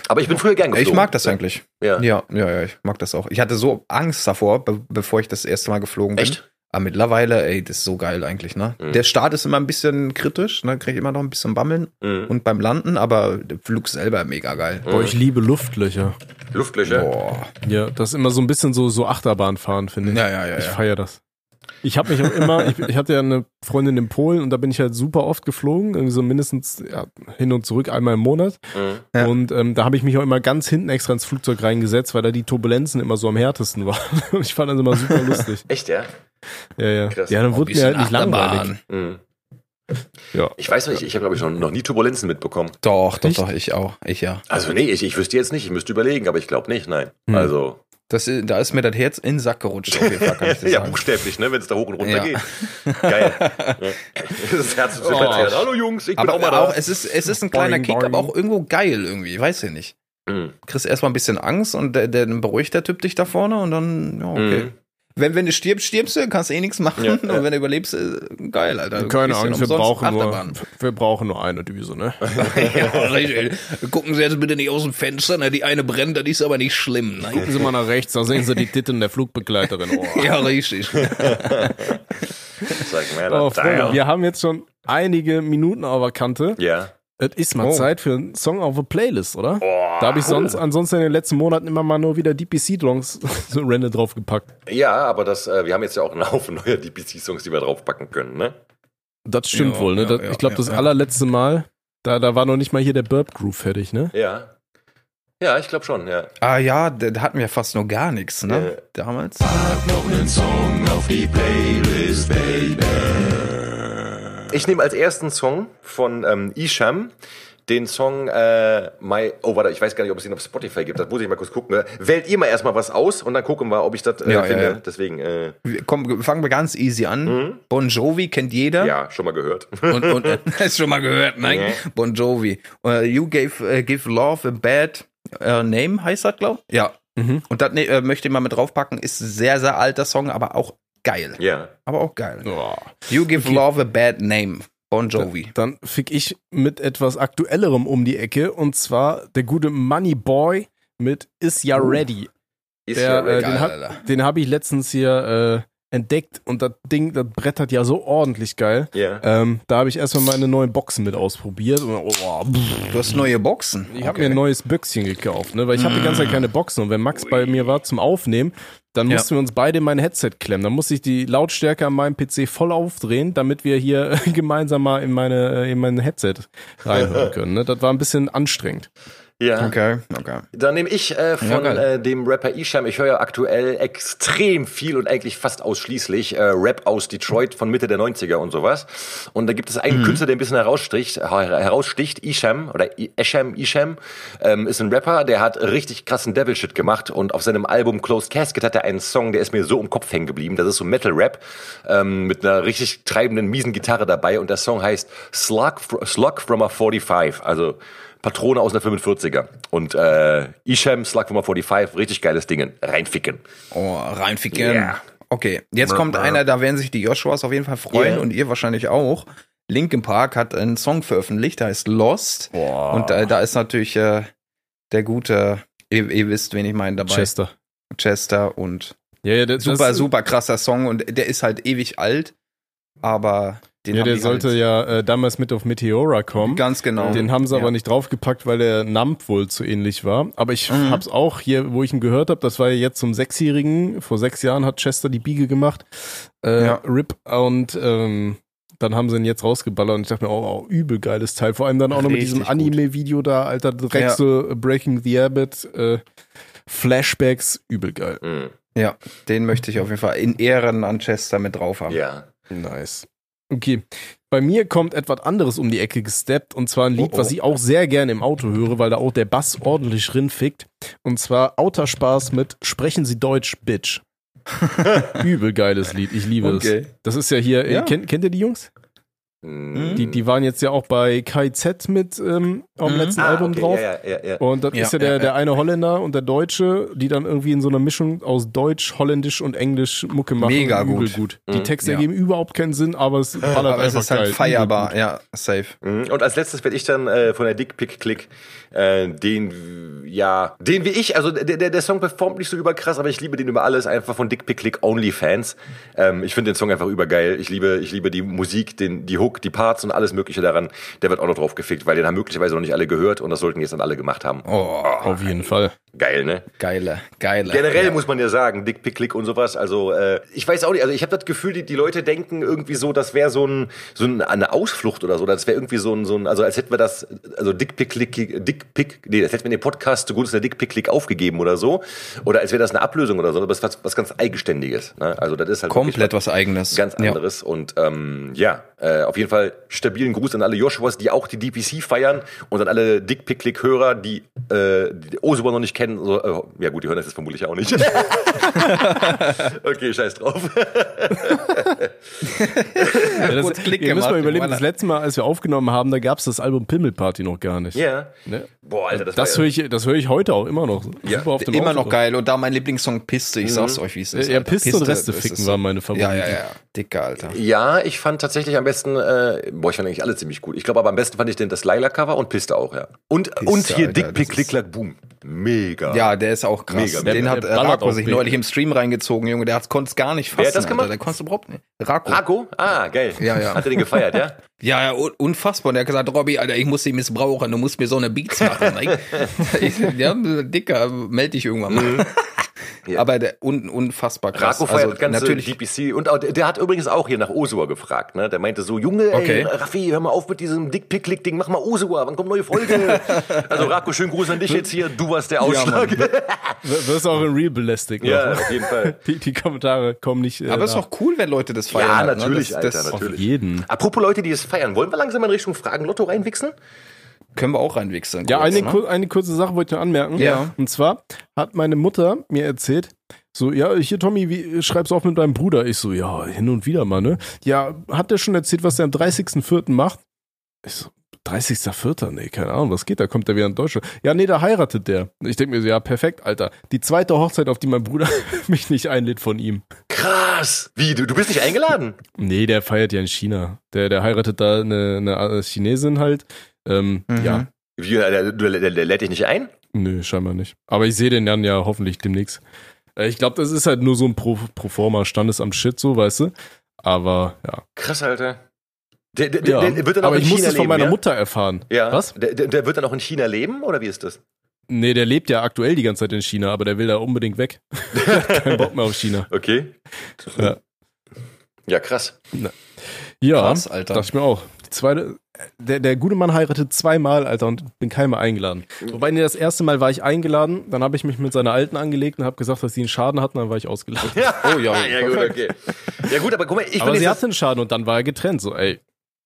Aber ich bin früher gern geflogen. Ich mag das eigentlich. Ja. Ja, ja, ja, ich mag das auch. Ich hatte so Angst davor, be bevor ich das erste Mal geflogen bin. Echt? Aber mittlerweile, ey, das ist so geil eigentlich, ne? Mhm. Der Start ist immer ein bisschen kritisch, ne? Krieg ich immer noch ein bisschen Bammeln Mhm. und beim Landen, aber der Flug selber mega geil. Boah, ich liebe Luftlöcher. Luftlöcher. Boah. Ja, das ist immer so ein bisschen so, so Achterbahnfahren, finde ich. Ja, ja, ja, Ich ja. feiere das. Ich habe mich auch immer, ich, ich hatte ja eine Freundin in Polen und da bin ich halt super oft geflogen, irgendwie so mindestens ja, hin und zurück einmal im Monat. Mhm. Und ähm, da habe ich mich auch immer ganz hinten extra ins Flugzeug reingesetzt, weil da die Turbulenzen immer so am härtesten waren. Und ich fand das immer super lustig. Echt, ja? Ja, ja. Krass. Ja, dann wurde mir halt nicht langweilig. Mhm. Ja. Ich weiß nicht, ich habe, glaube ich, noch, noch nie Turbulenzen mitbekommen. Doch, doch, Echt? doch, ich auch. Ich ja. Also nee, ich, ich wüsste jetzt nicht, ich müsste überlegen, aber ich glaube nicht, nein. Hm. Also, Das, ist- da ist mir das Herz in den Sack gerutscht, auf jeden Fall, kann ich dir ja, sagen. buchstäblich, ne, wenn es da hoch und runter Ja. geht. Geil. Das Herz ist Oh. oh. Hallo Jungs, ich bin Aber auch mal da. auch, es ist, es ist ein kleiner Boing, Kick, boing. aber auch irgendwo geil irgendwie, weiß ich nicht. Mhm. Kriegst erstmal ein bisschen Angst und der, der dann beruhigt der Typ dich da vorne und dann, ja, okay. Mhm. Wenn, wenn du stirbst, stirbst du, kannst eh nichts machen. Ja, und wenn du überlebst, äh, geil, Alter. Keine Angst, wir brauchen, nur, wir brauchen nur eine Düse, ne? ja, richtig. Gucken Sie jetzt bitte nicht aus dem Fenster, ne? die eine brennt, das ist aber nicht schlimm. Nein. Gucken Sie mal nach rechts, da sehen Sie die Titten der Flugbegleiterin. Oh. Ja, richtig. Sag mal, Oh. Freunde, wir haben jetzt schon einige Minuten auf der Kante. Ja. Es ist mal Oh. Zeit für einen Song auf der Playlist, oder? Oh. Da habe ich sonst ansonsten in den letzten Monaten immer mal nur wieder DPC-Songs so Rende draufgepackt. Ja, aber das, äh, wir haben jetzt ja auch einen Haufen neuer DPC-Songs, die wir draufpacken können, ne? Das stimmt Ja, wohl, ne? ja, Das, ja, ich glaube, ja, das ja. allerletzte Mal, da, da war noch nicht mal hier der Burp Groove fertig, ne? Ja. Ja, ich glaube schon, ja. ah ja, da, hatten wir fast nur gar nichts, ne? Damals. Ich nehme als ersten Song von ähm, Isham den Song äh, My, oh warte, ich weiß gar nicht, ob es ihn auf Spotify gibt, das muss ich mal kurz gucken. Wählt ihr mal erstmal was aus und dann gucken wir, ob ich das äh, Ja, ja, finde. ja. Deswegen, äh, Komm, fangen wir ganz easy an. Bon Jovi kennt jeder. ja, schon mal gehört. Und, und äh, hast schon mal gehört, nein? Ja. Bon Jovi. Uh, you gave, uh, give love a bad uh, name, heißt das, glaub? Ja. Mhm. Und das ne, möchte ich mal mit draufpacken. Ist sehr, sehr alter Song, aber auch geil. ja. Aber auch geil. Oh. You give Okay. love a bad name. Bon Jovi. Dann fick ich mit etwas Aktuellerem um die Ecke und zwar der gute Money Boy mit Is Ya Ready. Ist Der, ja äh, ready. den hab- Alter. Den habe ich letztens hier äh, entdeckt und das Ding, das brettert ja so ordentlich geil. ja. Ähm, da habe ich erstmal meine neuen Boxen mit ausprobiert und oh, Du hast neue Boxen. ich habe mir ein neues Büchschen gekauft, ne? weil ich habe die ganze Zeit keine Boxen und wenn Max bei mir war zum Aufnehmen, dann Ja. mussten wir uns beide in mein Headset klemmen. Dann musste ich die Lautstärke an meinem PC voll aufdrehen, damit wir hier gemeinsam mal in meine in mein Headset reinhören können. Ne? Das war ein bisschen anstrengend. Ja. Okay, okay. Dann nehme ich äh, von geil. äh, dem Rapper Isham, ich höre ja aktuell extrem viel und eigentlich fast ausschließlich äh, Rap aus Detroit von Mitte der 90er und sowas. Und da gibt es Mhm. einen Künstler, der ein bisschen heraussticht, her- heraussticht Isham oder Esham Isham, ähm, ist ein Rapper, der hat richtig krassen Devil-Shit gemacht und auf seinem Album Closed Casket hat er einen Song, der ist mir so im Kopf hängen geblieben. Das ist so Metal-Rap ähm, mit einer richtig treibenden, miesen Gitarre dabei und der Song heißt Slug, Slug from a 45, also Patrone aus einer 45er. Und äh, Isham, Slug from a 45, richtig geiles Ding. Reinficken. Oh, reinficken. Yeah. Okay, jetzt kommt einer, da werden sich die Joshuas auf jeden Fall freuen Yeah. und ihr wahrscheinlich auch. Linkin Park hat einen Song veröffentlicht, der heißt Lost. Und äh, da ist natürlich äh, der gute, ihr, ihr wisst, wen ich meine dabei. Chester. Chester und Ja, ja, das, super, das, super krasser Song und der ist halt ewig alt, aber den Ja, der sollte halt ja äh, damals mit auf Meteora kommen. ganz genau. Den haben sie Ja. aber nicht draufgepackt, weil der Nump wohl zu ähnlich war. Aber ich Mhm. hab's auch hier, wo ich ihn gehört habe, das war ja jetzt zum Sechsjährigen. Vor sechs Jahren hat Chester die Biege gemacht. Äh, Ja. RIP. Und ähm, dann haben sie ihn jetzt rausgeballert und ich dachte mir, oh, oh übel geiles Teil. Vor allem dann auch noch mit diesem Richtig. Anime-Video da, Alter, direkt Ja. so Breaking the Habit, äh, Flashbacks, übel geil. Mhm. Ja, den möchte ich auf jeden Fall in Ehren an Chester mit drauf haben. Ja. Nice. Okay. Bei mir kommt etwas anderes um die Ecke gesteppt und zwar ein Lied, Oh, oh. was ich auch sehr gerne im Auto höre, weil da auch der Bass ordentlich rinfickt. Und zwar Autospaß mit Sprechen Sie Deutsch, Bitch. Übel geiles Lied, ich liebe Okay. es. Das ist ja hier, Ja. Äh, kennt, kennt ihr die Jungs? Mhm. Die, die waren jetzt ja auch bei KZ mit ähm, am Mhm. letzten Ah, Album okay, drauf. Ja, ja, ja, ja. Und das Ja, ist ja der, ja, der eine Holländer und der Deutsche, die dann irgendwie in so einer Mischung aus Deutsch, Holländisch und Englisch Mucke machen. Mega gut. gut. Die Mhm. Texte Ja. ergeben überhaupt keinen Sinn, aber es ballert Aber einfach es ist halt geil. feierbar, ja, safe. Mhm. Und als letztes werde ich dann äh, von der Dick Pick Click äh, den, ja, den wie ich, also der, der, der Song performt nicht so überkrass, aber ich liebe den über alles, einfach von Dick Pick Click Only Fans. Ähm, ich finde den Song einfach übergeil. Ich liebe, ich liebe die Musik, den, die Hook Hook, die Parts und alles mögliche daran, der wird auch noch drauf gefickt, weil den haben möglicherweise noch nicht alle gehört und das sollten jetzt dann alle gemacht haben. Oh, Auf jeden Fall. Geil, ne? geile, geile. Generell ja. muss man ja sagen, Dick Pick Click und sowas. Also äh, ich weiß auch nicht. Also ich habe das Gefühl, die, die Leute denken irgendwie so, das wäre so ein so ein, eine Ausflucht oder so. Das wäre irgendwie so ein so ein also als hätten wir das also Dick Pick Click Dick Pick nee, das hätten wir in den Podcast zugunsten der Dick Pick Click aufgegeben oder so oder als wäre das eine Ablösung oder so. Aber das ist was, was ganz eigenständiges. Ne? Also das ist halt Komplett was eigenes. ganz Ja. anderes. Und ähm, ja, äh, auf jeden Fall stabilen Gruß an alle Joshuas, die auch die DPC feiern und an alle Dick Pick Click Hörer, die äh, die Osuba noch nicht kennen. So, äh, ja gut, die hören das jetzt vermutlich auch nicht. okay, scheiß drauf. Ja, das, Klick ihr müsst gemacht, mal überlegen, das letzte Mal, als wir aufgenommen haben, da gab es das Album Pimmelparty noch gar nicht. Ja. Ne? Boah, Alter, das, Das war höre ich, das höre ich heute auch immer noch. Ja, Super auf dem Immer Auto. noch geil. Und da mein Lieblingssong Piste, ich sag's euch, wie es ist. Ja, Alter. Piste und Reste ficken waren meine Favoriten. Ja, ja, ja. Dicker, Alter. Ja, ich fand tatsächlich am besten, äh, boah, ich fand eigentlich alle ziemlich gut. Ich glaube aber am besten fand ich den das Lila-Cover und Piste auch, ja. Und, und hier Alter, Dick Pick Click Clack Boom. Mega. Ja, der ist auch krass. Mega, Den der- hat äh, Rako sich neulich im Stream reingezogen, Junge. Der konnte es gar nicht fassen. Wer hat das Alter. gemacht? Der konnte überhaupt nicht. Rako. Rako? Ah, geil. Ja, ja. Hat er den gefeiert, ja? Ja, ja, un- unfassbar. Und der hat gesagt, Robby, Alter, ich muss die missbrauchen, du musst mir so eine Beats machen. ne? ich, ja, Dicker, melde dich irgendwann mal. Aber der, un, unfassbar krass. Rako feiert also, das ganze natürlich, DPC und auch, der hat übrigens auch hier nach Osua gefragt, ne? Der meinte so, Junge, ey, Okay. Raffi, hör mal auf mit diesem Dick Pick Click Ding, mach mal Osua, wann kommt neue Folge? also Rako, schönen Gruß an dich jetzt hier, du warst der Ausschlag. W- Wirst auch in Real belästigt. Ja, noch. auf jeden Fall. Die, die Kommentare kommen nicht. Äh, aber ist nach. doch cool, wenn Leute das feiern. Ja, halt, ne? natürlich, das, Alter, das Auf natürlich. jeden. Apropos Leute, die es feiern, wollen wir langsam in Richtung Fragen Lotto reinwichsen? können wir auch reinwechseln. Ja, kurz, eine, ne? eine kurze Sache wollte ich noch anmerken. Ja. Und zwar hat meine Mutter mir erzählt, so, ja, hier, Tommy, wie schreibst du auf mit deinem Bruder? Ich so, ja, hin und wieder mal, ne? Ja, hat der schon erzählt, was er am 30.04. macht? Ich so, 30.04. Nee, keine Ahnung, was geht, da kommt er wieder in Deutschland. Ja, nee, da heiratet der. Ich denke mir so, ja, perfekt, Alter. Die zweite Hochzeit, auf die mein Bruder mich nicht einlädt von ihm. Krass. Wie, du, du bist nicht eingeladen? Nee, der feiert ja in China. Der, der heiratet da eine, eine Chinesin halt. Ähm, Mhm. Ja, Wie, der, der, der, der lädt dich nicht ein? Nö, scheinbar nicht. Aber ich sehe den dann ja hoffentlich demnächst. Äh, Ich glaube, das ist halt nur so ein Pro, Proforma Standesamt-Shit, so, weißt du? Aber ja. Krass, Alter. Der, der, ja. der, wird dann auch Aber in ich muss China es von leben, meiner ja? Mutter erfahren. Ja. Was? Der, der, der wird dann auch in China leben, oder wie ist das? Nee, der lebt ja aktuell die ganze Zeit in China, aber der will da unbedingt weg. Kein Bock mehr auf China. Okay. Ja. Ja, krass. Ja, Krass, Alter. dachte ich mir auch. Die zweite, der, der gute Mann heiratet zweimal, Alter, und bin keinmal eingeladen. Wobei, nee, das erste Mal war ich eingeladen, dann habe ich mich mit seiner Alten angelegt und habe gesagt, dass sie einen Schaden hatten, dann war ich ausgeladen. Ja, Oh, ja, ja gut, okay. Ja gut, aber guck mal, ich aber bin sie hatte einen Schaden und dann war er getrennt, so, ey.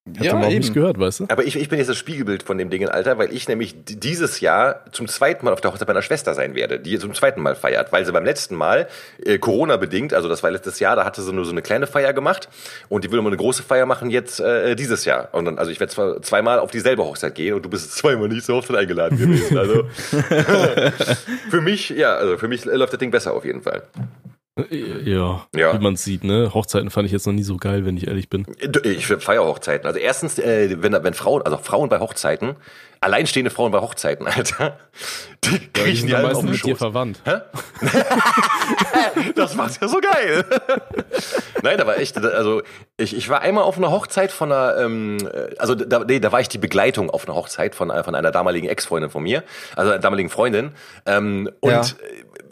Hätte Ja, auch eben. nicht gehört, weißt du? Aber ich, ich bin jetzt das Spiegelbild von dem Ding, Alter, weil ich nämlich dieses Jahr zum zweiten Mal auf der Hochzeit meiner Schwester sein werde, die zum zweiten Mal feiert, weil sie beim letzten Mal, äh, Corona-bedingt, also das war letztes Jahr, da hatte sie nur so eine kleine Feier gemacht und die will immer eine große Feier machen jetzt äh, dieses Jahr. Und dann, also ich werde zwar zweimal auf dieselbe Hochzeit gehen und du bist zweimal nicht zur Hochzeit eingeladen gewesen. Also für mich, ja, also für mich läuft das Ding besser auf jeden Fall. Ja, Ja. wie man sieht, ne? Hochzeiten fand ich jetzt noch nie so geil, wenn ich ehrlich bin. Ich feiere Hochzeiten. Also erstens, äh, wenn, wenn Frauen, also Frauen bei Hochzeiten, alleinstehende Frauen bei Hochzeiten, Alter, die kriechen sind die alle auf den mit dir Schoß. verwandt. Das macht's ja so geil. Nein, da war echt, also ich, ich war einmal auf einer Hochzeit von einer, ähm, äh, also da, nee, da war ich die Begleitung auf einer Hochzeit von, von einer damaligen Ex-Freundin von mir, also einer damaligen Freundin. Ähm, und Ja.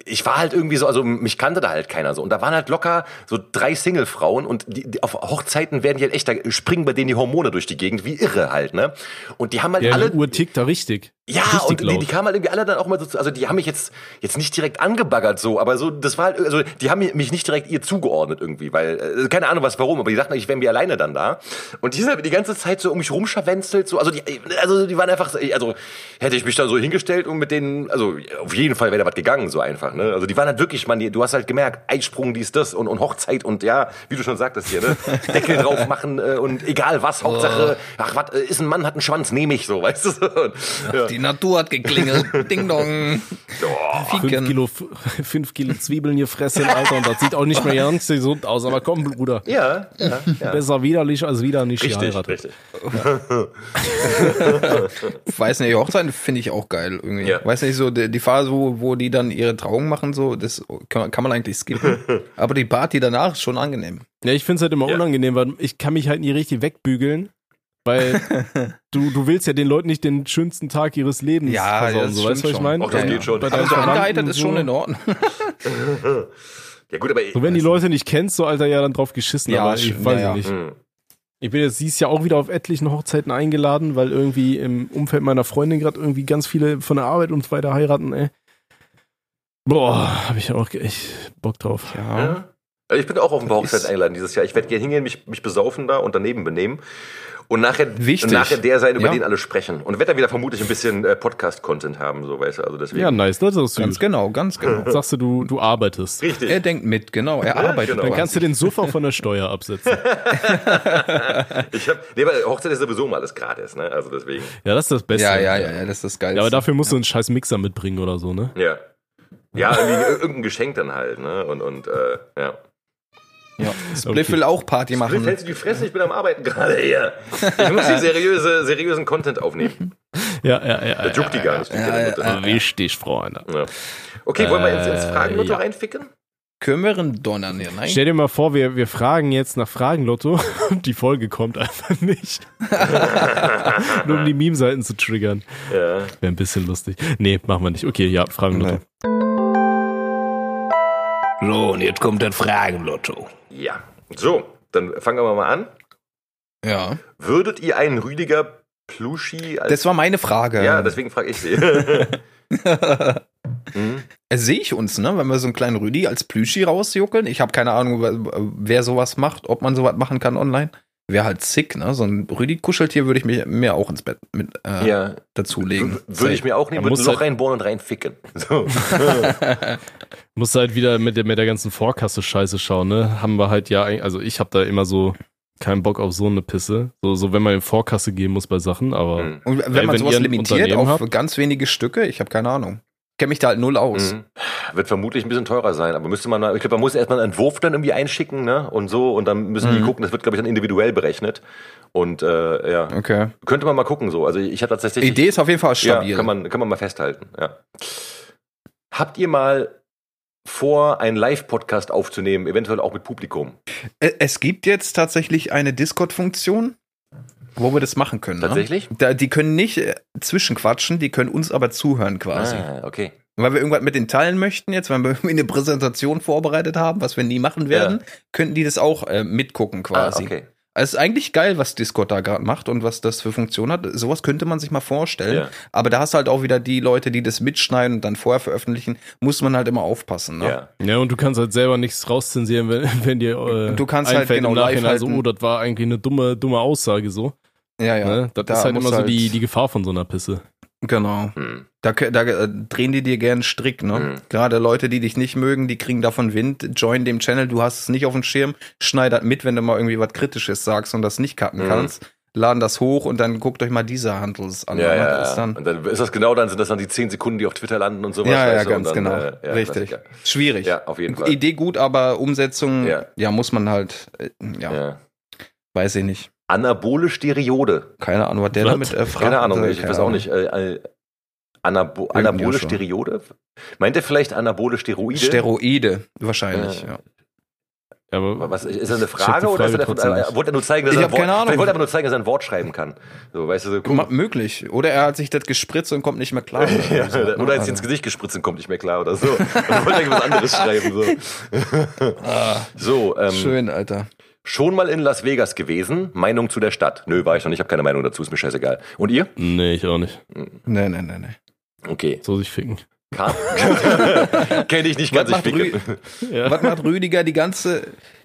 ich war halt irgendwie so, also mich kannte da halt keiner so. Und da waren halt locker so drei Single-Frauen und die, die auf Hochzeiten werden die halt echt, da springen bei denen die Hormone durch die Gegend, wie irre halt, ne? Und die haben halt Ja, alle. die tickt da richtig. Ja, richtig und die, die kamen halt irgendwie alle dann auch mal so, zu- also die haben mich jetzt, jetzt nicht direkt angebaggert so, aber so, das war halt, also die haben mich nicht direkt ihr zugeordnet irgendwie, weil, äh, keine Ahnung was, warum, aber die dachten, ich wäre mir alleine dann da. Und die sind halt die ganze Zeit so um mich rumscharwenzelt, so, also die, also die waren einfach, so- also hätte ich mich dann so hingestellt und mit denen, also auf jeden Fall wäre da was gegangen, so einfach, ne? Also die waren halt wirklich, man, die, du hast halt gemerkt, Eisprung, dies, das und, und Hochzeit und ja, wie du schon sagtest hier, ne? Deckel drauf machen äh, und egal was, Hauptsache, ach, was, äh, ist ein Mann, hat einen Schwanz, nehme ich so, weißt du? ja. Die Natur hat geklingelt. Ding dong. Fünf. Kilo, fünf Kilo Zwiebeln gefressen, Alter, und das sieht auch nicht mehr ganz gesund aus. Aber komm, Bruder, Ja, ja, ja. besser widerlich als wieder nicht Richtig, geheiratet. richtig. Weiß nicht, Hochzeiten finde ich auch geil irgendwie. Ja. Weiß nicht, so die, die Phase, wo, wo die dann ihre Trauung machen, so, das kann, man- kann man eigentlich skippen. Aber die Party danach ist schon angenehm. Ja, ich find's halt immer Ja. unangenehm, weil ich kann mich halt nie richtig wegbügeln. Weil du, du willst ja den Leuten nicht den schönsten Tag ihres Lebens Ja, versauen. das So, weißt du, was ich meine? schon. Auch das Ja, geht schon. Deinen Also angeheitert ist so. schon in Ordnung. Ja gut, aber So, wenn die Leute nicht kennst, so Alter, ja, dann drauf geschissen. Ja, aber ich schon, weiß ja, ja. nicht. Hm. Ich bin jetzt dieses Jahr auch wieder auf etlichen Hochzeiten eingeladen, weil irgendwie im Umfeld meiner Freundin gerade irgendwie ganz viele von der Arbeit und so weiter heiraten, ey. Boah, habe ich auch echt Bock drauf. Ja. Also Ich bin auch auf ein paar Hochzeiten ist- eingeladen dieses Jahr. Ich werde gerne hingehen, mich, mich besaufen da und daneben benehmen. Und nachher, Wichtig. und nachher der sein, über Ja. den alle sprechen. Und werde dann wieder vermutlich ein bisschen äh, Podcast-Content haben, so weißt du. Also deswegen. Ja, nice, das ist Ganz süß. genau, ganz genau. Sagst du, du, du arbeitest. Richtig. Er denkt mit, genau. Er arbeitet. genau. Dann kannst du den auch von der Steuer absetzen. Ich hab, nee, aber Hochzeit ist sowieso mal alles gratis, ne? Also deswegen. Ja, das ist das Beste. ja, ja, ja, ja, das ist das Geilste. Ja, aber dafür musst du einen scheiß Mixer mitbringen oder so, ne? Ja. Ja, irgendwie irgendein Geschenk dann halt, ne? Und, und äh, ja. Ja. Spliff will auch Party Machen. machen. Hältst du die Fresse? Ich bin am Arbeiten gerade hier. Ich muss die seriöse, seriösen Content aufnehmen. Ja, ja, ja. Der juckt die gar nicht. Ja, ja, ja. Richtig, Freunde. Ja. Okay, wollen wir ins, ins Äh, Fragenlotto ja. reinficken? Können wir einen donnern hier? Nein. Stell dir mal vor, wir, wir fragen jetzt nach Fragenlotto und die Folge kommt einfach nicht. Nur um die Meme-Seiten zu triggern. Ja. Wäre ein bisschen lustig. Nee, machen wir nicht. Okay, ja, Fragenlotto. So, und jetzt kommt das Fragenlotto. Ja. So, dann fangen wir mal an. Ja. Würdet ihr einen Rüdiger Pluschi als. Das war meine Frage. ja, deswegen frage ich sie. hm? Äh, Sehe ich uns, ne? Wenn wir so einen kleinen Rüdi als Plüschi rausjuckeln. Ich habe keine Ahnung, wer sowas macht, ob man sowas machen kann online. Wäre halt sick, ne? So ein Rüdi-Kuscheltier würde ich mir, mir auch ins Bett mit äh, Ja. dazulegen. Würde ich mir auch nehmen, würde ein muss Loch halt- reinbohren und reinficken. So. Musst halt wieder mit der, mit der ganzen Vorkasse-Scheiße schauen, ne? Haben wir halt ja, also ich habe da immer so keinen Bock auf so eine Pisse. So, so wenn man in Vorkasse gehen muss bei Sachen, aber Hm. Und wenn Ey, man wenn sowas limitiert auf habt? ganz wenige Stücke, ich habe keine Ahnung. Kenne mich da halt null aus. Mhm. Wird vermutlich ein bisschen teurer sein, aber müsste man, mal- ich glaube, man muss erstmal einen Entwurf dann irgendwie einschicken, ne? Und so, und dann müssen die Mhm. gucken, das wird, glaube ich, dann individuell berechnet. Und äh, ja, Okay. könnte man mal gucken so. Also ich habe tatsächlich. Idee ist auf jeden Fall stabil. Ja, kann man, kann man mal festhalten, ja. Habt ihr mal vor, einen Live-Podcast aufzunehmen, eventuell auch mit Publikum? Es gibt jetzt tatsächlich eine Discord-Funktion, wo wir das machen können. Tatsächlich? Ne? Da, die können nicht äh, zwischenquatschen, die können uns aber zuhören quasi. Ah, okay. Weil wir irgendwas mit denen teilen möchten jetzt, weil wir irgendwie eine Präsentation vorbereitet haben, was wir nie machen werden, könnten die das auch äh, mitgucken quasi. Ah, okay. Also es ist eigentlich geil, was Discord da gerade macht und was das für Funktion hat. Sowas könnte man sich mal vorstellen. Ja. Aber da hast du halt auch wieder die Leute, die das mitschneiden und dann vorher veröffentlichen. Muss man halt immer aufpassen. Ne? Ja. ja, und du kannst halt selber nichts rauszensieren, wenn, wenn dir äh, Und du kannst halt genau im Nachhinein live so, oh, das war eigentlich eine dumme, dumme Aussage so. Ja. ja. Ne? Das Da ist halt immer so die, die Gefahr von so einer Pisse. Genau. Hm. Da, da äh, drehen die dir gern Strick, ne? Mhm. Gerade Leute, die dich nicht mögen, die kriegen davon Wind. Join dem Channel, du hast es nicht auf dem Schirm, schneidert mit, wenn du mal irgendwie was Kritisches sagst und das nicht cutten Mhm. kannst. Laden das hoch und dann guckt euch mal diese Handels an. Ja, ja, ja. dann, Und dann ist das genau dann, sind das dann die 10 Sekunden, die auf Twitter landen und sowas. ja, ja, ganz dann, genau. äh, ja, Richtig. Klassiker. Schwierig. Ja, auf jeden Fall. Idee gut, aber Umsetzung, Ja. ja, muss man halt, äh, ja, Ja. weiß ich nicht. Anabole Steroide. Keine Ahnung, was der Was? damit äh, fragt. Keine Ahnung, Äh, ich keine weiß auch Ahnung. nicht. Äh, äh, Anabo anabole. Steroide? Meint er vielleicht anabole Steroide? Steroide, wahrscheinlich, Ja. ja. Aber Was, ist das eine Frage oder ist er äh, nicht. wollte er nur zeigen, dass Ich er hab ein Wort, keine Ahnung. Wollte er aber nur zeigen, dass er ein Wort schreiben kann. So, weißt du, so, mal. Möglich. Oder er hat sich das gespritzt und kommt nicht mehr klar. Ja, so, oder jetzt Also- ins Gesicht gespritzt und kommt nicht mehr klar oder so. Er wollte eigentlich was anderes schreiben. So, so ähm, Schön, Alter. Schon mal in Las Vegas gewesen. Meinung zu der Stadt. Nö, war ich noch nicht, habe keine Meinung dazu, ist mir scheißegal. Und ihr? nee, ich auch nicht. Nee, nee, nee, nee. Okay. So sich ficken. Kenne ich nicht Was ganz, ich macht. Rü Ja. was macht Rüdiger die ganze,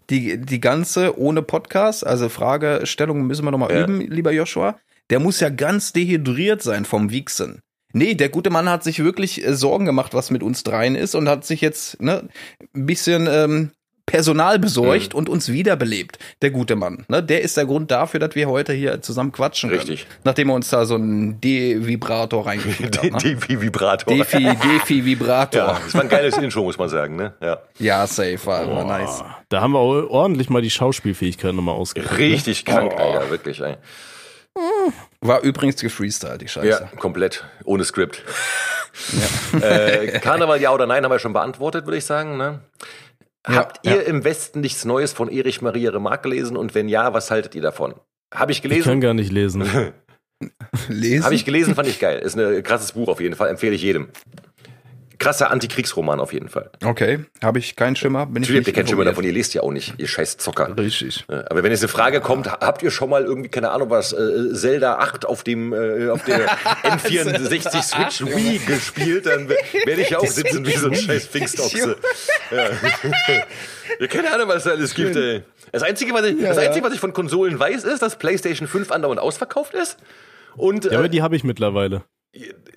die, die ganze ohne Podcast? Also Fragestellung müssen wir nochmal Ja. üben, lieber Joshua. Der muss ja ganz dehydriert sein vom Wichsen. Nee, der gute Mann hat sich wirklich äh, Sorgen gemacht, was mit uns dreien ist und hat sich jetzt ne, ein bisschen ähm, Personal besorgt Mhm. und uns wiederbelebt. Der gute Mann. Ne? Der ist der Grund dafür, dass wir heute hier zusammen quatschen können. Richtig. Nachdem er uns da so einen D-Vibrator reingeschickt Die, hat. Ne? die Vibrator. Defi, Defi-Vibrator. Ja, das war ein geiles Intro, muss man sagen. Ne? Ja. Ja, safe, war, war nice. Da haben wir ordentlich mal die Schauspielfähigkeit nochmal ausgepackt. Richtig krank, Oh. Alter, wirklich. Ey. War übrigens gefreestylt, die Scheiße. Ja, komplett. Ohne Skript. äh, Karneval ja oder nein haben wir schon beantwortet, würde ich sagen. Ne? Ja, Habt ihr ja. im Westen nichts Neues von Erich Maria Remarque gelesen? Und wenn ja, was haltet ihr davon? Habe ich Ich kann gelesen. gar nicht lesen. Lesen? Habe ich gelesen, fand ich geil. Ist ein krasses Buch auf jeden Fall, empfehle ich jedem. Krasser Antikriegsroman auf jeden Fall. Okay, habe ich keinen Schimmer. Bin ich Natürlich habt ihr keinen Schimmer davon, ihr lest ja auch nicht, ihr scheiß Zocker. Richtig. Ja, Aber wenn jetzt eine Frage kommt, habt ihr schon mal irgendwie, keine Ahnung was, äh, Zelda 8 auf dem äh, auf der N64 Switch Wii gespielt, dann werde ich ja auch sitzen wie so ein scheiß Pfingstochse. Ja. ja, keine Ahnung, was da alles gibt, ey. Das Einzige, was ich, das Einzige, was ich von Konsolen weiß, ist, dass PlayStation 5 andauernd ausverkauft ist. Und, Ja, aber äh, die habe ich mittlerweile.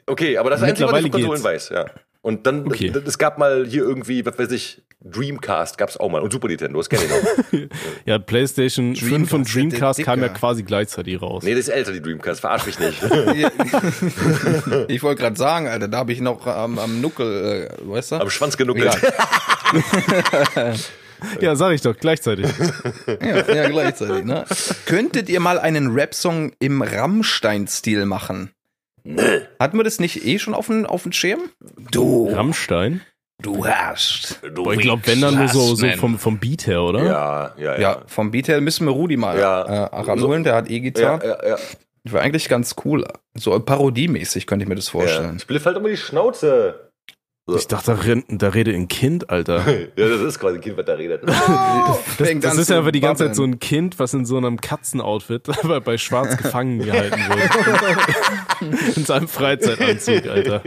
okay, aber das ist das Einzige, was ich von Konsolen weiß, ja. Und dann, Okay. es, es gab mal hier irgendwie, was weiß ich, Dreamcast gab's auch mal und Super Nintendo, das kenne ich noch. Ja, PlayStation 5 und Dreamcast, Dreamcast kamen ja quasi gleichzeitig raus. Nee, das ist älter, die Dreamcast, verarsch mich nicht. Ich wollte gerade sagen, Alter, da habe ich noch am, am Nuckel, äh, weißt du? Am Schwanz genuckelt. Egal. Ja, sag ich doch, gleichzeitig. Ja, ja, gleichzeitig, ne? Könntet ihr mal einen Rap-Song im Rammstein-Stil machen? Nö. Hatten wir das nicht eh schon auf dem auf Schirm? Du, Rammstein? du hast. Du Boah, ich glaube, wenn dann nur so, so vom, vom Beat her, oder? Ja, ja, ja. Ja, vom Beat her müssen wir Rudi mal Ja. äh, ranholen, der hat ja, E-Gitarre. ja, ja. Das war eigentlich ganz cool. So parodiemäßig könnte ich mir das ja. vorstellen. Spliff halt immer die Schnauze. Ich dachte, da, rennt- da redet ein Kind, Alter. Ja, das ist quasi ein Kind, was da redet. Das, Fängt das an ist ja aber die ganze Zeit so ein Kind, was in so einem Katzenoutfit bei, bei Schwarz gefangen gehalten wird. in seinem Freizeitanzug, Alter.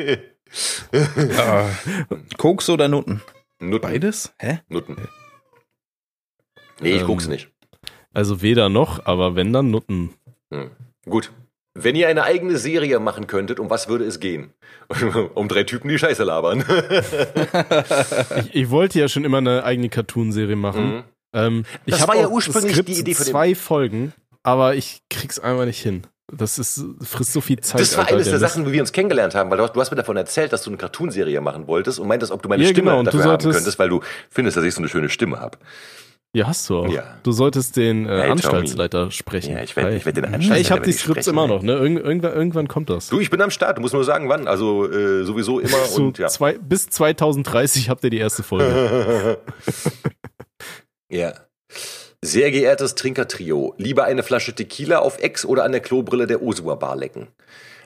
Ja. Koks oder Nutten? Nutten. Beides? Hä? Nutten. Nee, ich Ähm, guck's nicht. Also weder noch, aber wenn dann Nutten. Hm. Gut. Wenn ihr eine eigene Serie machen könntet, um was würde es gehen? um drei Typen, die Scheiße labern. Ich, ich wollte ja schon immer eine eigene Cartoon-Serie machen. Mhm. Ähm, ich Das war ja ursprünglich Skript die Idee von zwei Folgen, aber ich krieg's einfach nicht hin. Das ist, frisst so viel Zeit. Das war Alter, eines der. Sachen, wie wir uns kennengelernt haben, weil du hast, du hast mir davon erzählt, dass du eine Cartoonserie machen wolltest und meintest, ob du meine Ja, Stimme genau, dafür haben könntest, weil du findest, dass ich so eine schöne Stimme habe. Ja, hast du auch. Ja. Du solltest den äh, Hey, Anstaltsleiter sprechen. Ja, ich werde ich werd den Ja, Anstalt ich habe die Skripts immer noch, ne? Irgend, irgendwann, irgendwann kommt das. Du, ich bin am Start. Du musst nur sagen, wann. Also äh, sowieso immer so und ja. zwei, bis 2030 habt ihr die erste Folge. ja. Sehr geehrtes Trinkertrio, lieber eine Flasche Tequila auf Ex oder an der Klobrille der Osua Bar lecken?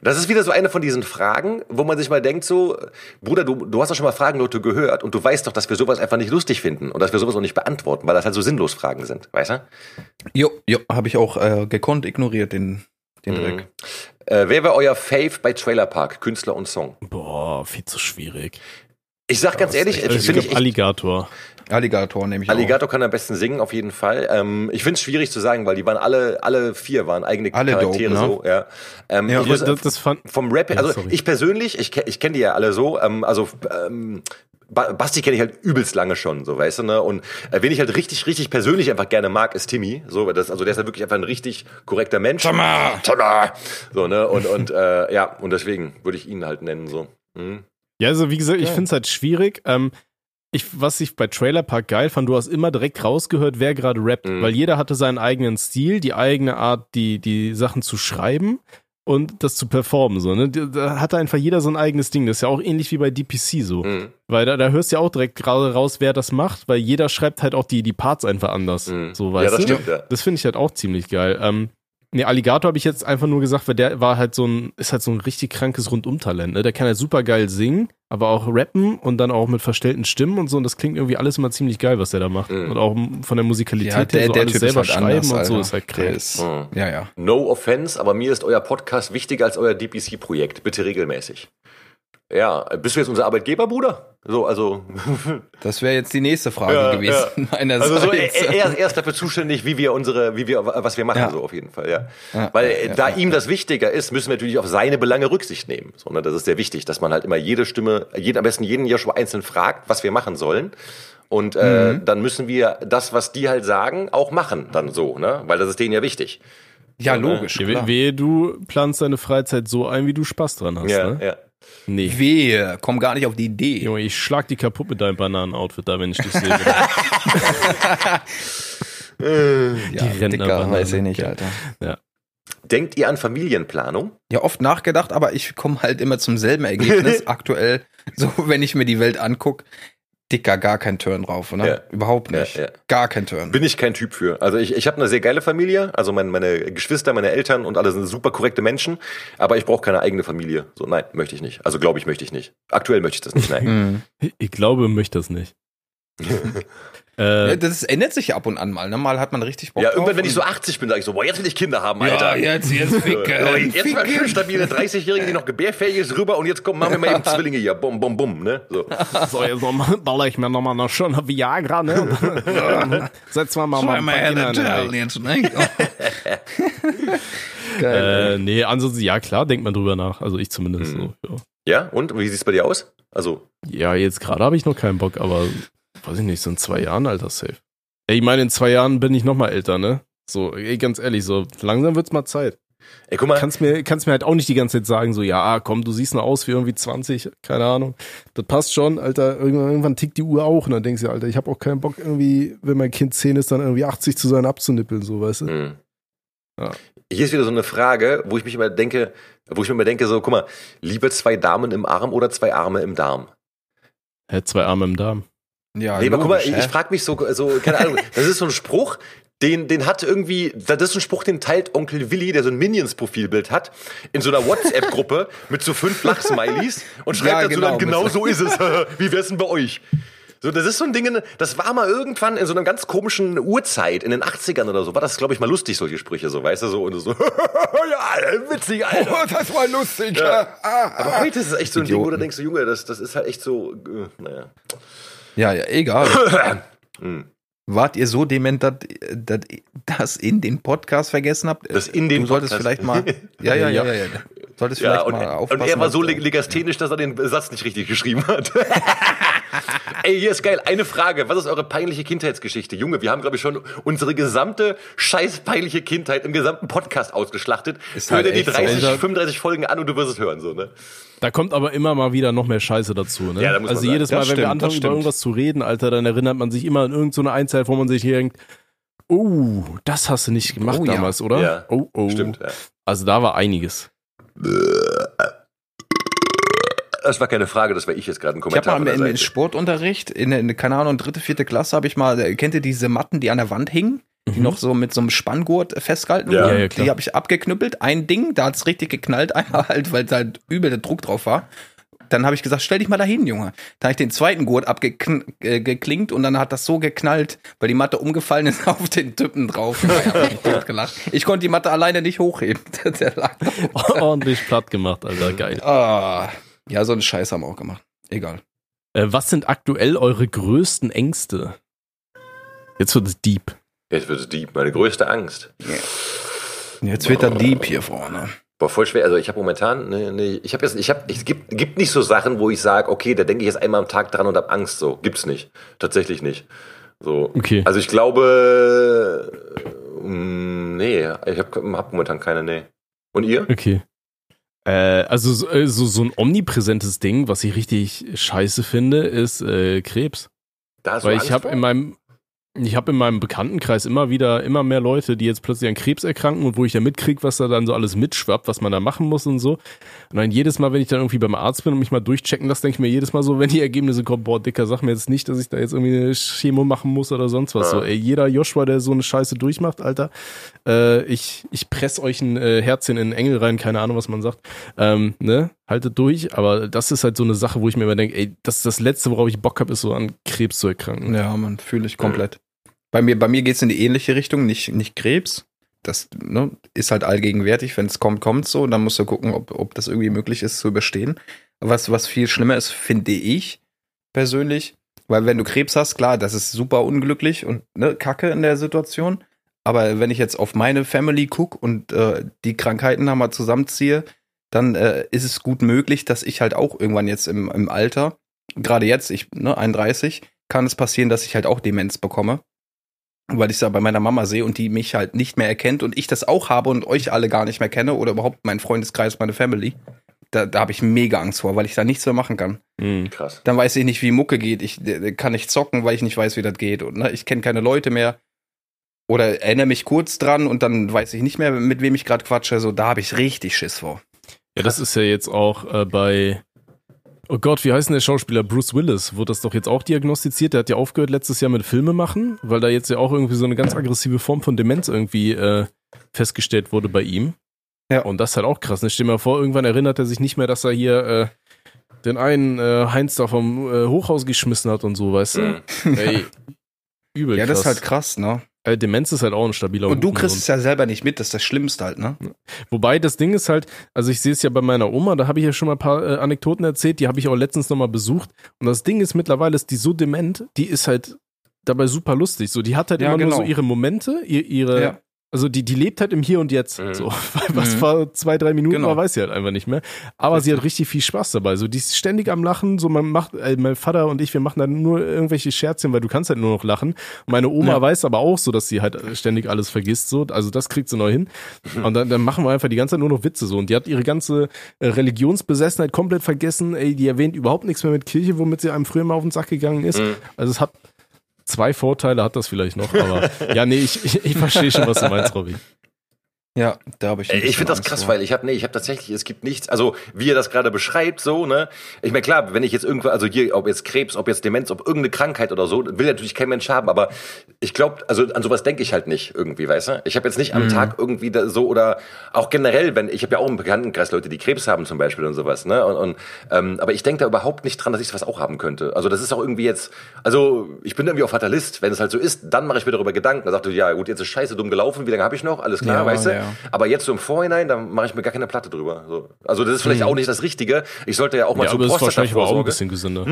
Das ist wieder so eine von diesen Fragen, wo man sich mal denkt so, Bruder, du, du hast doch schon mal Fragennote gehört und du weißt doch, dass wir sowas einfach nicht lustig finden und dass wir sowas auch nicht beantworten, weil das halt so sinnlos Fragen sind, weißt du? Jo, jo, habe ich auch äh, gekonnt ignoriert, den, den Mhm. Dreck. Äh, wer wäre euer Fave bei Trailer Park, Künstler und Song? Boah, viel zu schwierig. Ich sag ganz ehrlich, Also ich finde ich echt Alligator. Alligator nehme ich Alligator kann am besten singen, auf jeden Fall. Ähm, ich finde es schwierig zu sagen, weil die waren alle, alle vier waren eigene Alle Charaktere dope, ne? so. Ja. Ähm, Ja. muss, das, das fand, vom Rap, Ja, also sorry. ich persönlich, ich, ich kenne die ja alle so, ähm, also ähm, Ba- Basti kenne ich halt übelst lange schon, so weißt du, ne? Und äh, wen ich halt richtig, richtig persönlich einfach gerne mag, ist Timmy. So, weil das, also der ist halt wirklich einfach ein richtig korrekter Mensch. Timmer! Timmer! So, ne? Und, und äh, ja, und deswegen würde ich ihn halt nennen, so. Mhm. Ja, also wie gesagt, ich Ja. finde es halt schwierig. Ähm, ich, was ich bei Trailer Park geil fand, du hast immer direkt rausgehört, wer gerade rappt, Mhm. weil jeder hatte seinen eigenen Stil, die eigene Art, die, die Sachen zu schreiben und das zu performen. So, ne? Da hatte einfach jeder so ein eigenes Ding. Das ist ja auch ähnlich wie bei DPC so. Mhm. Weil da, da hörst du ja auch direkt gerade raus, wer das macht, weil jeder schreibt halt auch die, die Parts einfach anders. Mhm. So, Ja, weißt das du? stimmt, ja. Das finde ich halt auch ziemlich geil. Ähm, nee, Alligator habe ich jetzt einfach nur gesagt, weil der war halt so ein, ist halt so ein richtig krankes Rundumtalent. Ne? Der kann halt super geil singen, aber auch rappen und dann auch mit verstellten Stimmen und so. Und das klingt irgendwie alles immer ziemlich geil, was der da macht. Mhm. Und auch von der Musikalität Ja, her der, so der alles Typ selber ist halt schreiben anders, und so Alter. ist halt krank. ist, Mhm. ja, ja. No offense, aber mir ist euer Podcast wichtiger als euer DPC-Projekt. Bitte regelmäßig. Ja, bist du jetzt unser Arbeitgeber, Bruder? So, also, Das wäre jetzt die nächste Frage Ja, gewesen. also so, er, er, ist dafür zuständig, wie wir unsere, wie wir, was wir machen, Ja. so auf jeden Fall, ja. Ja, Weil ja, äh, ja, da ja, ihm das wichtiger ist, müssen wir natürlich auf seine Belange Rücksicht nehmen. So, ne? Das ist sehr wichtig, dass man halt immer jede Stimme, jeden, am besten jeden Joshua einzeln fragt, was wir machen sollen. Und äh, Mhm. dann müssen wir das, was die halt sagen, auch machen, dann so, ne? Weil das ist denen ja wichtig. ja, logisch. Ja, klar. wehe, du planst deine Freizeit so ein, wie du Spaß dran hast. Ja, ne? ja. Nee. Wehe, komm gar nicht auf die Idee. Junge, ich schlag die kaputt mit deinem Bananen-Outfit da, wenn ich dich sehe. ja, die Rentner Dicker, waren weiß ich nicht, Alter. Denkt ihr an Familienplanung? Ja, oft nachgedacht, aber ich komme halt immer zum selben Ergebnis aktuell. So, wenn ich mir die Welt angucke, Dicker, gar kein Turn drauf, ne? Ja. Überhaupt nicht. Ja, ja. Gar kein Turn. Bin ich kein Typ für. Also ich, ich habe eine sehr geile Familie, also meine, meine Geschwister, meine Eltern und alle sind super korrekte Menschen, aber ich brauche keine eigene Familie. So, nein, möchte ich nicht. Also glaube ich, möchte ich nicht. Aktuell möchte ich das nicht, nein. Mhm. Ich glaube, möchte das nicht. Ja, äh, das ändert sich ja ab und an mal. Ne? Mal hat man richtig Bock ja, drauf. irgendwann, wenn ich so und- 80 bin, sage ich so, boah, jetzt will ich Kinder haben, Alter. Ja, jetzt, jetzt So, ficken. jetzt mal schön stabile 30-Jährige, die noch gebärfähig ist, rüber und jetzt kommen, machen wir mal eben Zwillinge hier. Bum, bum, bum, ne? So. so, jetzt noch mal, baller ich mir nochmal eine schöne Viagra, ne? Setzen wir mal, mal ein den Weg. Geil. Äh, nee, ansonsten, ja klar, denkt man drüber nach. Also ich zumindest Mhm. so. Ja, Ja, und wie sieht's bei dir aus? Also, ja jetzt gerade habe ich noch keinen Bock, aber weiß ich nicht, so in zwei Jahren, Alter, safe. Ey, ich meine, in zwei Jahren bin ich noch mal älter, ne? So, ey, ganz ehrlich, so langsam wird's mal Zeit. ey, guck mal, Kannst mir, kannst mir halt auch nicht die ganze Zeit sagen, so, ja, ah, komm, du siehst noch aus wie irgendwie 20, keine Ahnung. Das passt schon, Alter. Irgendwann, irgendwann tickt die Uhr auch und dann denkst du, Alter, ich habe auch keinen Bock, irgendwie, wenn mein Kind 10 ist, dann irgendwie 80 zu sein, abzunippeln, so, weißt du? Hm. Ja. Hier ist wieder so eine Frage, wo ich mich immer denke, wo ich mir immer denke, so, guck mal, lieber zwei Damen im Arm oder zwei Arme im Darm? Hä, zwei Arme im Darm. Ja, nee, aber guck mal, ich, ich frage mich so, so, keine Ahnung, das ist so ein Spruch, den, den hat irgendwie, das ist ein Spruch, den teilt Onkel Willi, der so ein Minions-Profilbild hat, in so einer WhatsApp-Gruppe mit so fünf Lachsmileys und schreibt Ja, dazu genau, dann, genau so ist es. Wie wär's denn bei euch? So, das ist so ein Ding, das war mal irgendwann in so einer ganz komischen Uhrzeit, in den 80ern oder so, war das, glaube ich, mal lustig, solche Sprüche, so, weißt du, so, und so, ja, witzig, Alter. Oh, das war lustig. Ja. Ah, Aber heute ist es echt so ein Ding, wo du denkst, so, Junge, das, das ist halt echt so, äh, naja. Ja, ja, egal. Hm. Wart ihr so dement, dass dass das in den Podcast vergessen habt? Das in den Du solltest Podcast. vielleicht mal. Ja, ja, ja, ja. ja. Solltest Ja, vielleicht und, mal und aufpassen. er war so leg- legasthenisch, dass er den Satz nicht richtig geschrieben hat. Ey, hier ist geil. Eine Frage. Was ist eure peinliche Kindheitsgeschichte? Junge, wir haben, glaube ich, schon unsere gesamte scheiß peinliche Kindheit im gesamten Podcast ausgeschlachtet. Ist Hör halt dir die echt so. 30, Alter. 35 Folgen an und du wirst es hören, so, ne? Da kommt aber immer mal wieder noch mehr Scheiße dazu, ne? Ja, also jedes Mal, wenn wir anfangen, über irgendwas zu reden, Alter, dann erinnert man sich immer an irgendeine so eine Einzeit, wo man sich hier denkt, oh, das hast du nicht gemacht Oh ja. damals, oder? Ja. Oh, oh. Stimmt. Ja. Also da war einiges. Das war keine Frage, das war ich jetzt gerade ein Ich habe Kommentar. mal im. Sportunterricht, in, der- in keine Ahnung, dritte, vierte Klasse habe ich mal, äh, kennt ihr diese Matten, die an der Wand hingen? Die Mhm. noch so mit so einem Spanngurt festgehalten Ja. wurden. Ja, ja, die habe ich abgeknüppelt. Ein Ding, da hat's richtig geknallt, einmal halt, weil da halt übel der Druck drauf war. Dann habe ich gesagt, stell dich mal dahin, Junge. Da habe ich den zweiten Gurt abgeklinkt und dann hat das so geknallt, weil die Matte umgefallen ist auf den Typen drauf. Totgelacht. Ich konnte die Matte alleine nicht hochheben. Der lag. Ordentlich platt gemacht, Alter, geil. Ah, ja, so einen Scheiß haben wir auch gemacht. Egal. Äh, was sind aktuell eure größten Ängste? Jetzt wird es deep. Jetzt wird es deep. Meine größte Angst. Jetzt wird er deep hier vorne. Boah, voll schwer. Also ich habe momentan, ne, ne, ich habe jetzt, ich habe, es gibt, gibt nicht so Sachen, wo ich sage, okay, da denke ich jetzt einmal am Tag dran und hab Angst. So gibt's nicht, tatsächlich nicht. So. Okay. Also ich glaube, mm, nee, ich habe hab momentan keine, nee. Und ihr? Okay. Äh, also so, äh, so, so ein omnipräsentes Ding, was ich richtig scheiße finde, ist äh, Krebs. Da Weil ich habe in meinem ich habe in meinem Bekanntenkreis immer wieder immer mehr Leute, die jetzt plötzlich an Krebs erkranken und wo ich ja mitkrieg, was da dann so alles mitschwappt, was man da machen muss und so. Und dann jedes Mal, wenn ich dann irgendwie beim Arzt bin und mich mal durchchecken lasse, denke ich mir jedes Mal so, wenn die Ergebnisse kommen, boah, Dicker, sag mir jetzt nicht, dass ich da jetzt irgendwie eine Chemo machen muss oder sonst was. So, ey, jeder Joshua, der so eine Scheiße durchmacht, Alter, äh, ich, ich press euch ein äh, Herzchen in den Engel rein, keine Ahnung, was man sagt. Ähm, ne? Haltet durch, aber das ist halt so eine Sache, wo ich mir immer denke, ey, das ist das Letzte, worauf ich Bock habe, ist so an Krebs zu erkranken. Ja, man fühle ich komplett. Bei mir, bei mir geht's in die ähnliche Richtung, nicht, nicht Krebs. Das ne, ist halt allgegenwärtig. Wenn es kommt, kommt so. Dann musst du gucken, ob, ob das irgendwie möglich ist zu überstehen. Was, was viel schlimmer ist, finde ich persönlich. Weil wenn du Krebs hast, klar, das ist super unglücklich und ne, kacke in der Situation. Aber wenn ich jetzt auf meine Family gucke und äh, die Krankheiten mal zusammenziehe, dann äh, ist es gut möglich, dass ich halt auch irgendwann jetzt im, im Alter, gerade jetzt, ich, ne, 31, kann es passieren, dass ich halt auch Demenz bekomme. Weil ich es ja bei meiner Mama sehe und die mich halt nicht mehr erkennt und ich das auch habe und euch alle gar nicht mehr kenne oder überhaupt mein Freundeskreis, meine Family. Da, da habe ich mega Angst vor, weil ich da nichts mehr machen kann. Mhm. Krass. Dann weiß ich nicht, wie Mucke geht. Ich kann nicht zocken, weil ich nicht weiß, wie das geht. Und ne, ich kenne keine Leute mehr. Oder erinnere mich kurz dran und dann weiß ich nicht mehr, mit wem ich gerade quatsche. So, da habe ich richtig Schiss vor. Ja, das ist ja jetzt auch äh, bei Oh Gott, wie heißt denn der Schauspieler? Bruce Willis. Wurde das doch jetzt auch diagnostiziert? Der hat ja aufgehört letztes Jahr mit Filme machen, weil da jetzt ja auch irgendwie so eine ganz aggressive Form von Demenz irgendwie äh, festgestellt wurde bei ihm. Ja. Und das ist halt auch krass. Ne? Stell dir mal vor, irgendwann erinnert er sich nicht mehr, dass er hier äh, den einen äh, Heinz da vom äh, Hochhaus geschmissen hat und so, weißt du? Ey, übel Ja, krass. das ist halt krass, ne? Äh, Demenz ist halt auch ein stabiler Und du kriegst es ja selber nicht mit, das ist das Schlimmste halt, ne? Wobei das Ding ist halt, also ich sehe es ja bei meiner Oma, da habe ich ja schon mal ein paar äh, Anekdoten erzählt, die habe ich auch letztens nochmal besucht. Und das Ding ist mittlerweile, ist die so dement, die ist halt dabei super lustig. So, die hat halt Ja, immer nur genau. so ihre Momente, ihr, ihre, Ja. Also die, die lebt halt im Hier und Jetzt. Mhm. So, was Mhm. vor zwei, drei Minuten Genau. war, weiß sie halt einfach nicht mehr. Aber sie hat richtig viel Spaß dabei. So, die ist ständig am Lachen. So, man macht, äh, mein Vater und ich, wir machen dann nur irgendwelche Scherzchen, weil du kannst halt nur noch lachen. Meine Oma Ja. weiß aber auch so, dass sie halt ständig alles vergisst. So, also das kriegt sie neu hin. Und dann, dann machen wir einfach die ganze Zeit nur noch Witze so. Und die hat ihre ganze äh, Religionsbesessenheit komplett vergessen. Ey, die erwähnt überhaupt nichts mehr mit Kirche, womit sie einem früher mal auf den Sack gegangen ist. Mhm. Also es hat zwei Vorteile, hat das vielleicht noch. Aber ja, nee, ich, ich, ich verstehe schon, was du meinst, Robby. Ja, da habe ich. Ey, Ich finde das krass, vor. weil ich habe nee, ich habe tatsächlich, es gibt nichts, also wie ihr das gerade beschreibt, so, ne? Ich meine, klar, wenn ich jetzt irgendwo, also hier, ob jetzt Krebs, ob jetzt Demenz, ob irgendeine Krankheit oder so, will natürlich kein Mensch haben, aber ich glaube, also an sowas denke ich halt nicht irgendwie, weißt du? Ich habe jetzt nicht am Tag irgendwie da so oder auch generell, wenn, ich habe ja auch im Bekanntenkreis Leute, die Krebs haben zum Beispiel und sowas, ne? Und, und ähm, aber ich denke da überhaupt nicht dran, dass ich was auch haben könnte. Also das ist auch irgendwie jetzt, also ich bin irgendwie auch Fatalist, wenn es halt so ist, dann mache ich mir darüber Gedanken. Da sagte ja gut, jetzt ist scheiße dumm gelaufen, wie lange habe ich noch? Alles klar, Ja, weißt du? ja. Aber jetzt so im Vorhinein, da mache ich mir gar keine Platte drüber. So. Also das ist vielleicht auch nicht das Richtige. Ich sollte ja auch mal Ja, zur aber das ist wahrscheinlich aber auch ein bisschen gesünder.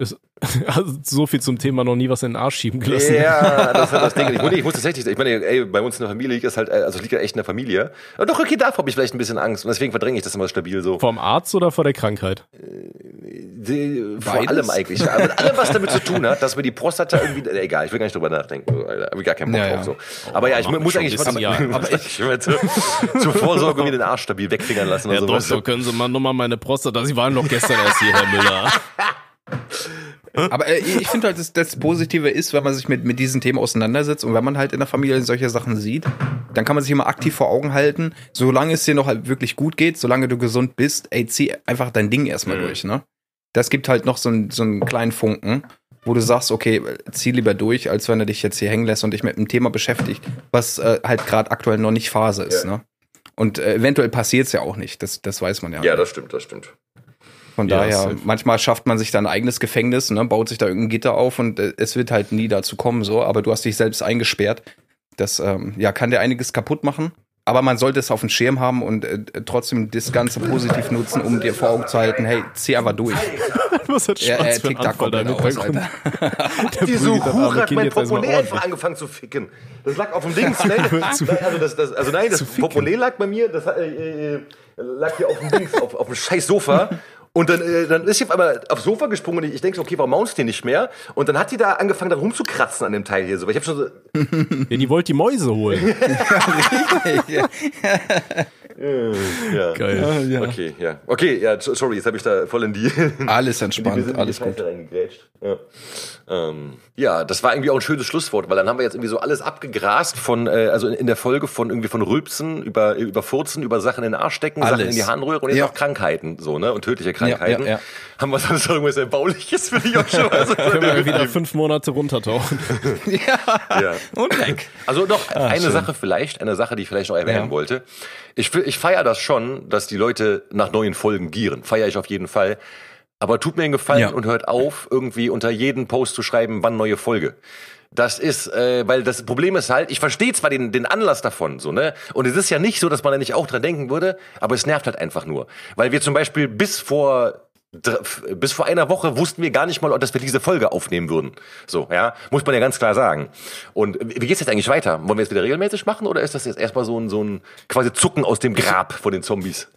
Ist, also so viel zum Thema noch nie was in den Arsch schieben gelassen. Ja, das ist halt das Ding. Ich, muss- ich muss tatsächlich, ich meine, ey, bei uns in der Familie liegt das halt, äh, also liegt ja echt in der Familie. Aber doch, okay, davor habe ich vielleicht ein bisschen Angst. Und deswegen verdränge ich das immer stabil so. Vom Arzt oder vor der Krankheit? Die, vor Beides? allem eigentlich. Ja, mit allem, was damit zu tun hat, dass mir die Prostata irgendwie, äh, egal, ich will gar nicht drüber nachdenken. So, Alter, hab ich gar keinen Bock Ja, drauf. ja. So. Aber ja, ich macht mich muss eigentlich bisschen, aber, ja. aber ich will zur, zur Vorsorge mir den Arsch stabil wegfingern lassen. Herr oder sowas. Doktor, können Sie mal nochmal meine Prostata, Sie waren doch gestern erst hier, Herr Müller. Aber äh, ich finde halt, das, das Positive ist, wenn man sich mit, mit diesen Themen auseinandersetzt und wenn man halt in der Familie solche Sachen sieht, dann kann man sich immer aktiv vor Augen halten, solange es dir noch halt wirklich gut geht, solange du gesund bist, ey, zieh einfach dein Ding erstmal Mhm. durch, ne? Das gibt halt noch so, einen- so einen kleinen Funken, wo du sagst, okay, zieh lieber durch, als wenn er dich jetzt hier hängen lässt und dich mit einem Thema beschäftigt, was äh, halt gerade aktuell noch nicht Phase ist, Ja. ne? Und äh, eventuell passiert es ja auch nicht, das, das weiß man ja. Ja, das stimmt, das stimmt. Von Ja, daher, safe. manchmal schafft man sich da ein eigenes Gefängnis, ne, baut sich da irgendein Gitter auf und äh, es wird halt nie dazu kommen, so, aber du hast dich selbst eingesperrt. Das ähm, ja, kann dir einiges kaputt machen. Aber man sollte es auf dem Schirm haben und äh, trotzdem das Ganze positiv nutzen, um dir vor Augen zu halten, hey, zieh einfach durch. Was hat Spaß er für einen tickt da Anfall da aus? Alter. Der Diese Hure hat mein Portemonnaie einfach angefangen zu ficken. Das lag auf dem Dings, ne? also das, das, also nein, das Portemonnaie lag bei mir, das äh, äh, lag hier auf dem Dings, auf, auf dem scheiß Sofa. Und dann, äh, dann ist sie auf einmal aufs Sofa gesprungen und ich, ich denke so, okay, warum maunst die nicht mehr? Und dann hat die da angefangen, da rumzukratzen an dem Teil hier so. Weil ich habe schon so, Ja, die wollte die Mäuse holen. ja. Geil. ja. Okay, ja. Okay, ja, so- sorry, jetzt habe ich da voll in die, Alles entspannt, die alles gut. reingegrätscht. Ja. Ähm, ja, das war irgendwie auch ein schönes Schlusswort, weil dann haben wir jetzt irgendwie so alles abgegrast von, äh, also in, in der Folge von irgendwie von Rülpsen über, über Furzen, über Sachen in den Arsch stecken, Sachen Alles. in die Harnröhre und jetzt Ja. auch Krankheiten, so, ne, und tödliche Krankheiten. Ja, ja. Haben wir sonst irgendwas Erbauliches für die auch schon mal so Können wir wieder fünf Monate runtertauchen. ja. Und weg. Also noch eine Ah, schön. Sache vielleicht, eine Sache, die ich vielleicht noch erwähnen Ja. wollte. Ich, ich feiere das schon, dass die Leute nach neuen Folgen gieren. Feiere ich auf jeden Fall. Aber tut mir einen Gefallen Ja. und hört auf, irgendwie unter jeden Post zu schreiben, wann neue Folge. Das ist, äh, weil das Problem ist halt, ich verstehe zwar den, den Anlass davon, so, ne? Und es ist ja nicht so, dass man da nicht auch dran denken würde, aber es nervt halt einfach nur. Weil wir zum Beispiel bis vor bis vor einer Woche wussten wir gar nicht mal, dass wir diese Folge aufnehmen würden. So, ja, muss man ja ganz klar sagen. Und wie geht's jetzt eigentlich weiter? Wollen wir jetzt wieder regelmäßig machen oder ist das jetzt erstmal so ein, so ein quasi Zucken aus dem Grab von den Zombies?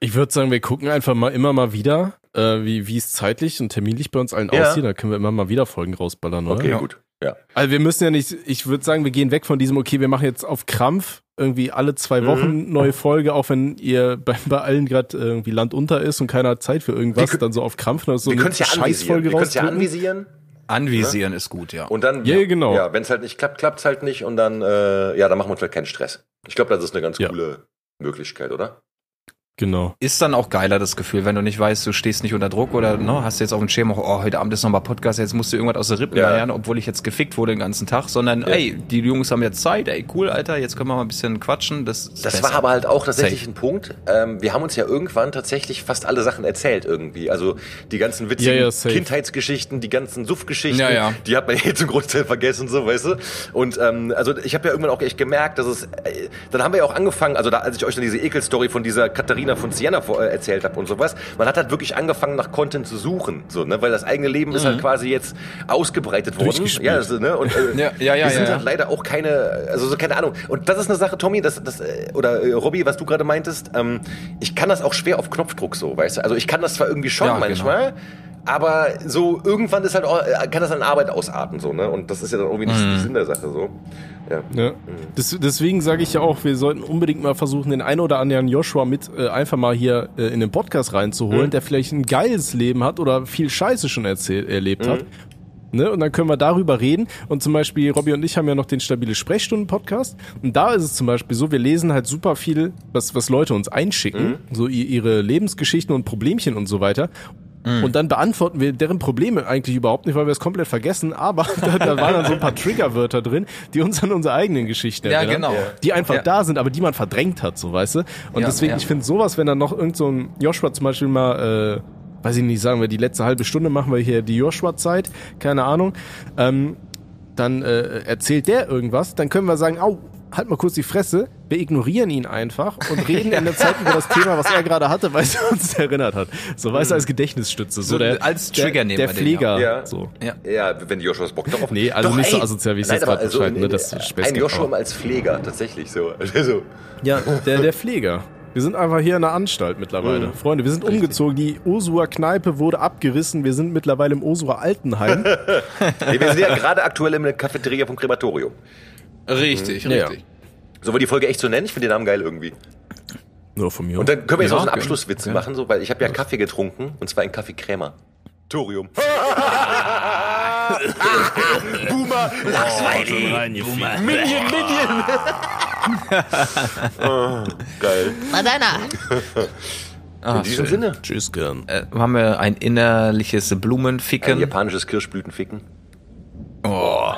Ich würde sagen, wir gucken einfach mal immer mal wieder, äh, wie wie es zeitlich und terminlich bei uns allen Ja. aussieht. Da können wir immer mal wieder Folgen rausballern, oder? Okay, Ja. gut. Ja. Also wir müssen ja nicht, ich würde sagen, wir gehen weg von diesem, okay, wir machen jetzt auf Krampf irgendwie alle zwei Mhm. Wochen neue Folge, auch wenn ihr bei, bei allen gerade irgendwie Land unter ist und keiner hat Zeit für irgendwas, Wir dann so auf Krampf noch so Wir eine können es ja anvisieren. Scheißfolge Wir können es ja anvisieren Anvisieren ist gut, ja. und dann, Ja, genau. ja, wenn es halt nicht klappt, klappt es halt nicht und dann, äh, ja, dann machen wir uns halt keinen Stress. Ich glaube, das ist eine ganz Ja. coole Möglichkeit, oder? Genau. Ist dann auch geiler das Gefühl, wenn du nicht weißt, du stehst nicht unter Druck oder ne, hast jetzt auf dem Schirm, oh, heute Abend ist nochmal Podcast, jetzt musst du irgendwas aus der Rippen Ja. lernen, obwohl ich jetzt gefickt wurde den ganzen Tag, sondern ey, die Jungs haben jetzt Zeit, ey, cool, Alter, jetzt können wir mal ein bisschen quatschen. Das, Das besser. war aber halt auch tatsächlich Safe. ein Punkt. Ähm, wir haben uns ja irgendwann tatsächlich fast alle Sachen erzählt irgendwie. Also die ganzen witzigen Ja, ja. Kindheitsgeschichten, die ganzen Suffgeschichten, Ja, ja. die hat man jetzt zum Großteil vergessen, so, weißt du. Und ähm, also ich habe ja irgendwann auch echt gemerkt, dass es, äh, dann haben wir ja auch angefangen, also da, als ich euch dann diese Ekelstory von dieser Katharina von Siena vor, äh, erzählt habe und sowas, man hat halt wirklich angefangen nach Content zu suchen, so, ne, weil das eigene Leben ist halt quasi jetzt ausgebreitet worden. Ja, also, ne, und äh, Ja, ja, ja, wir sind halt leider auch keine, also so keine Ahnung. Und das ist eine Sache, Tommy, das, das äh, oder äh, Robby, was du gerade meintest. Ähm, ich kann das auch schwer auf Knopfdruck so, weißt du. Also ich kann das zwar irgendwie schon Ja, genau. Aber so irgendwann ist halt auch, äh, kann das an Arbeit ausarten so, ne? Und das ist ja dann irgendwie nicht Mhm. der Sinn der Sache so. Ja. Ja. Des, deswegen sage ich ja auch, wir sollten unbedingt mal versuchen, den einen oder anderen Joshua mit äh, einfach mal hier äh, in den Podcast reinzuholen, der vielleicht ein geiles Leben hat oder viel Scheiße schon erzählt, erlebt hat. Ne? Und dann können wir darüber reden. Und zum Beispiel, Robby und ich haben ja noch den stabile Sprechstunden-Podcast. Und da ist es zum Beispiel so, wir lesen halt super viel, was, was Leute uns einschicken, so i- ihre Lebensgeschichten und Problemchen und so weiter. Und dann beantworten wir deren Probleme eigentlich überhaupt nicht, weil wir es komplett vergessen. Aber da, da waren dann so ein paar Triggerwörter drin, die uns an unsere eigenen Geschichten Ja, erinnern. genau. Die einfach Ja. da sind, aber die man verdrängt hat, so weißt du. Und Ja, deswegen, ich finde sowas, wenn dann noch irgend so ein Joshua zum Beispiel mal, äh, weiß ich nicht, sagen wir, die letzte halbe Stunde machen wir hier die Joshua-Zeit, keine Ahnung, ähm, dann äh, erzählt der irgendwas, dann können wir sagen, au, halt mal kurz die Fresse, wir ignorieren ihn einfach und reden in der Zeit über das Thema, was er gerade hatte, weil es uns erinnert hat. So, weißt du, als Gedächtnisstütze. So, So, der, als der, Trigger nehmen Der wir den, Pfleger. ja. So. Ja. Ja, wenn die Joshuas Bock darauf Nee, also nicht so asozial, wie es jetzt aber gerade also, beschreibt, ne, das Ein Joshua als Pfleger, tatsächlich so. Also, Ja, der, der Pfleger. Wir sind einfach hier in der Anstalt mittlerweile. Freunde, wir sind umgezogen. Die Osua Kneipe wurde abgerissen. Wir sind mittlerweile im Osua Altenheim. nee, wir sind ja gerade aktuell in der Cafeteria vom Krematorium. Richtig, Ja, richtig. Sollen wir die Folge echt so nennen? Ich finde den Namen geil irgendwie. Nur von mir. Und dann können wir jetzt Ja, auch so einen. Abschlusswitz Ja. machen, so, weil ich habe ja Kaffee getrunken und zwar ein Kaffee Krämer. Torium. Boomer, Langweilig. Boomer. Minion, Minion. oh, geil. Madonna. Ah, In diesem schön. Sinne. Tschüss, gern. Äh, haben wir ein innerliches Ein Blumenficken. japanisches Kirschblütenficken. Oh.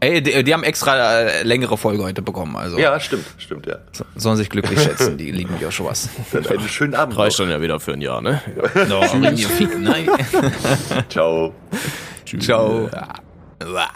Ey, die, die haben extra äh, längere Folge heute bekommen. Also. Ja, stimmt, stimmt, ja. Sollen sich glücklich schätzen, die lieben Joshuas. Dann einen schönen Abend. Reicht noch. dann ja wieder für ein Jahr, ne? No. Nein. Ciao. Ciao. Ciao.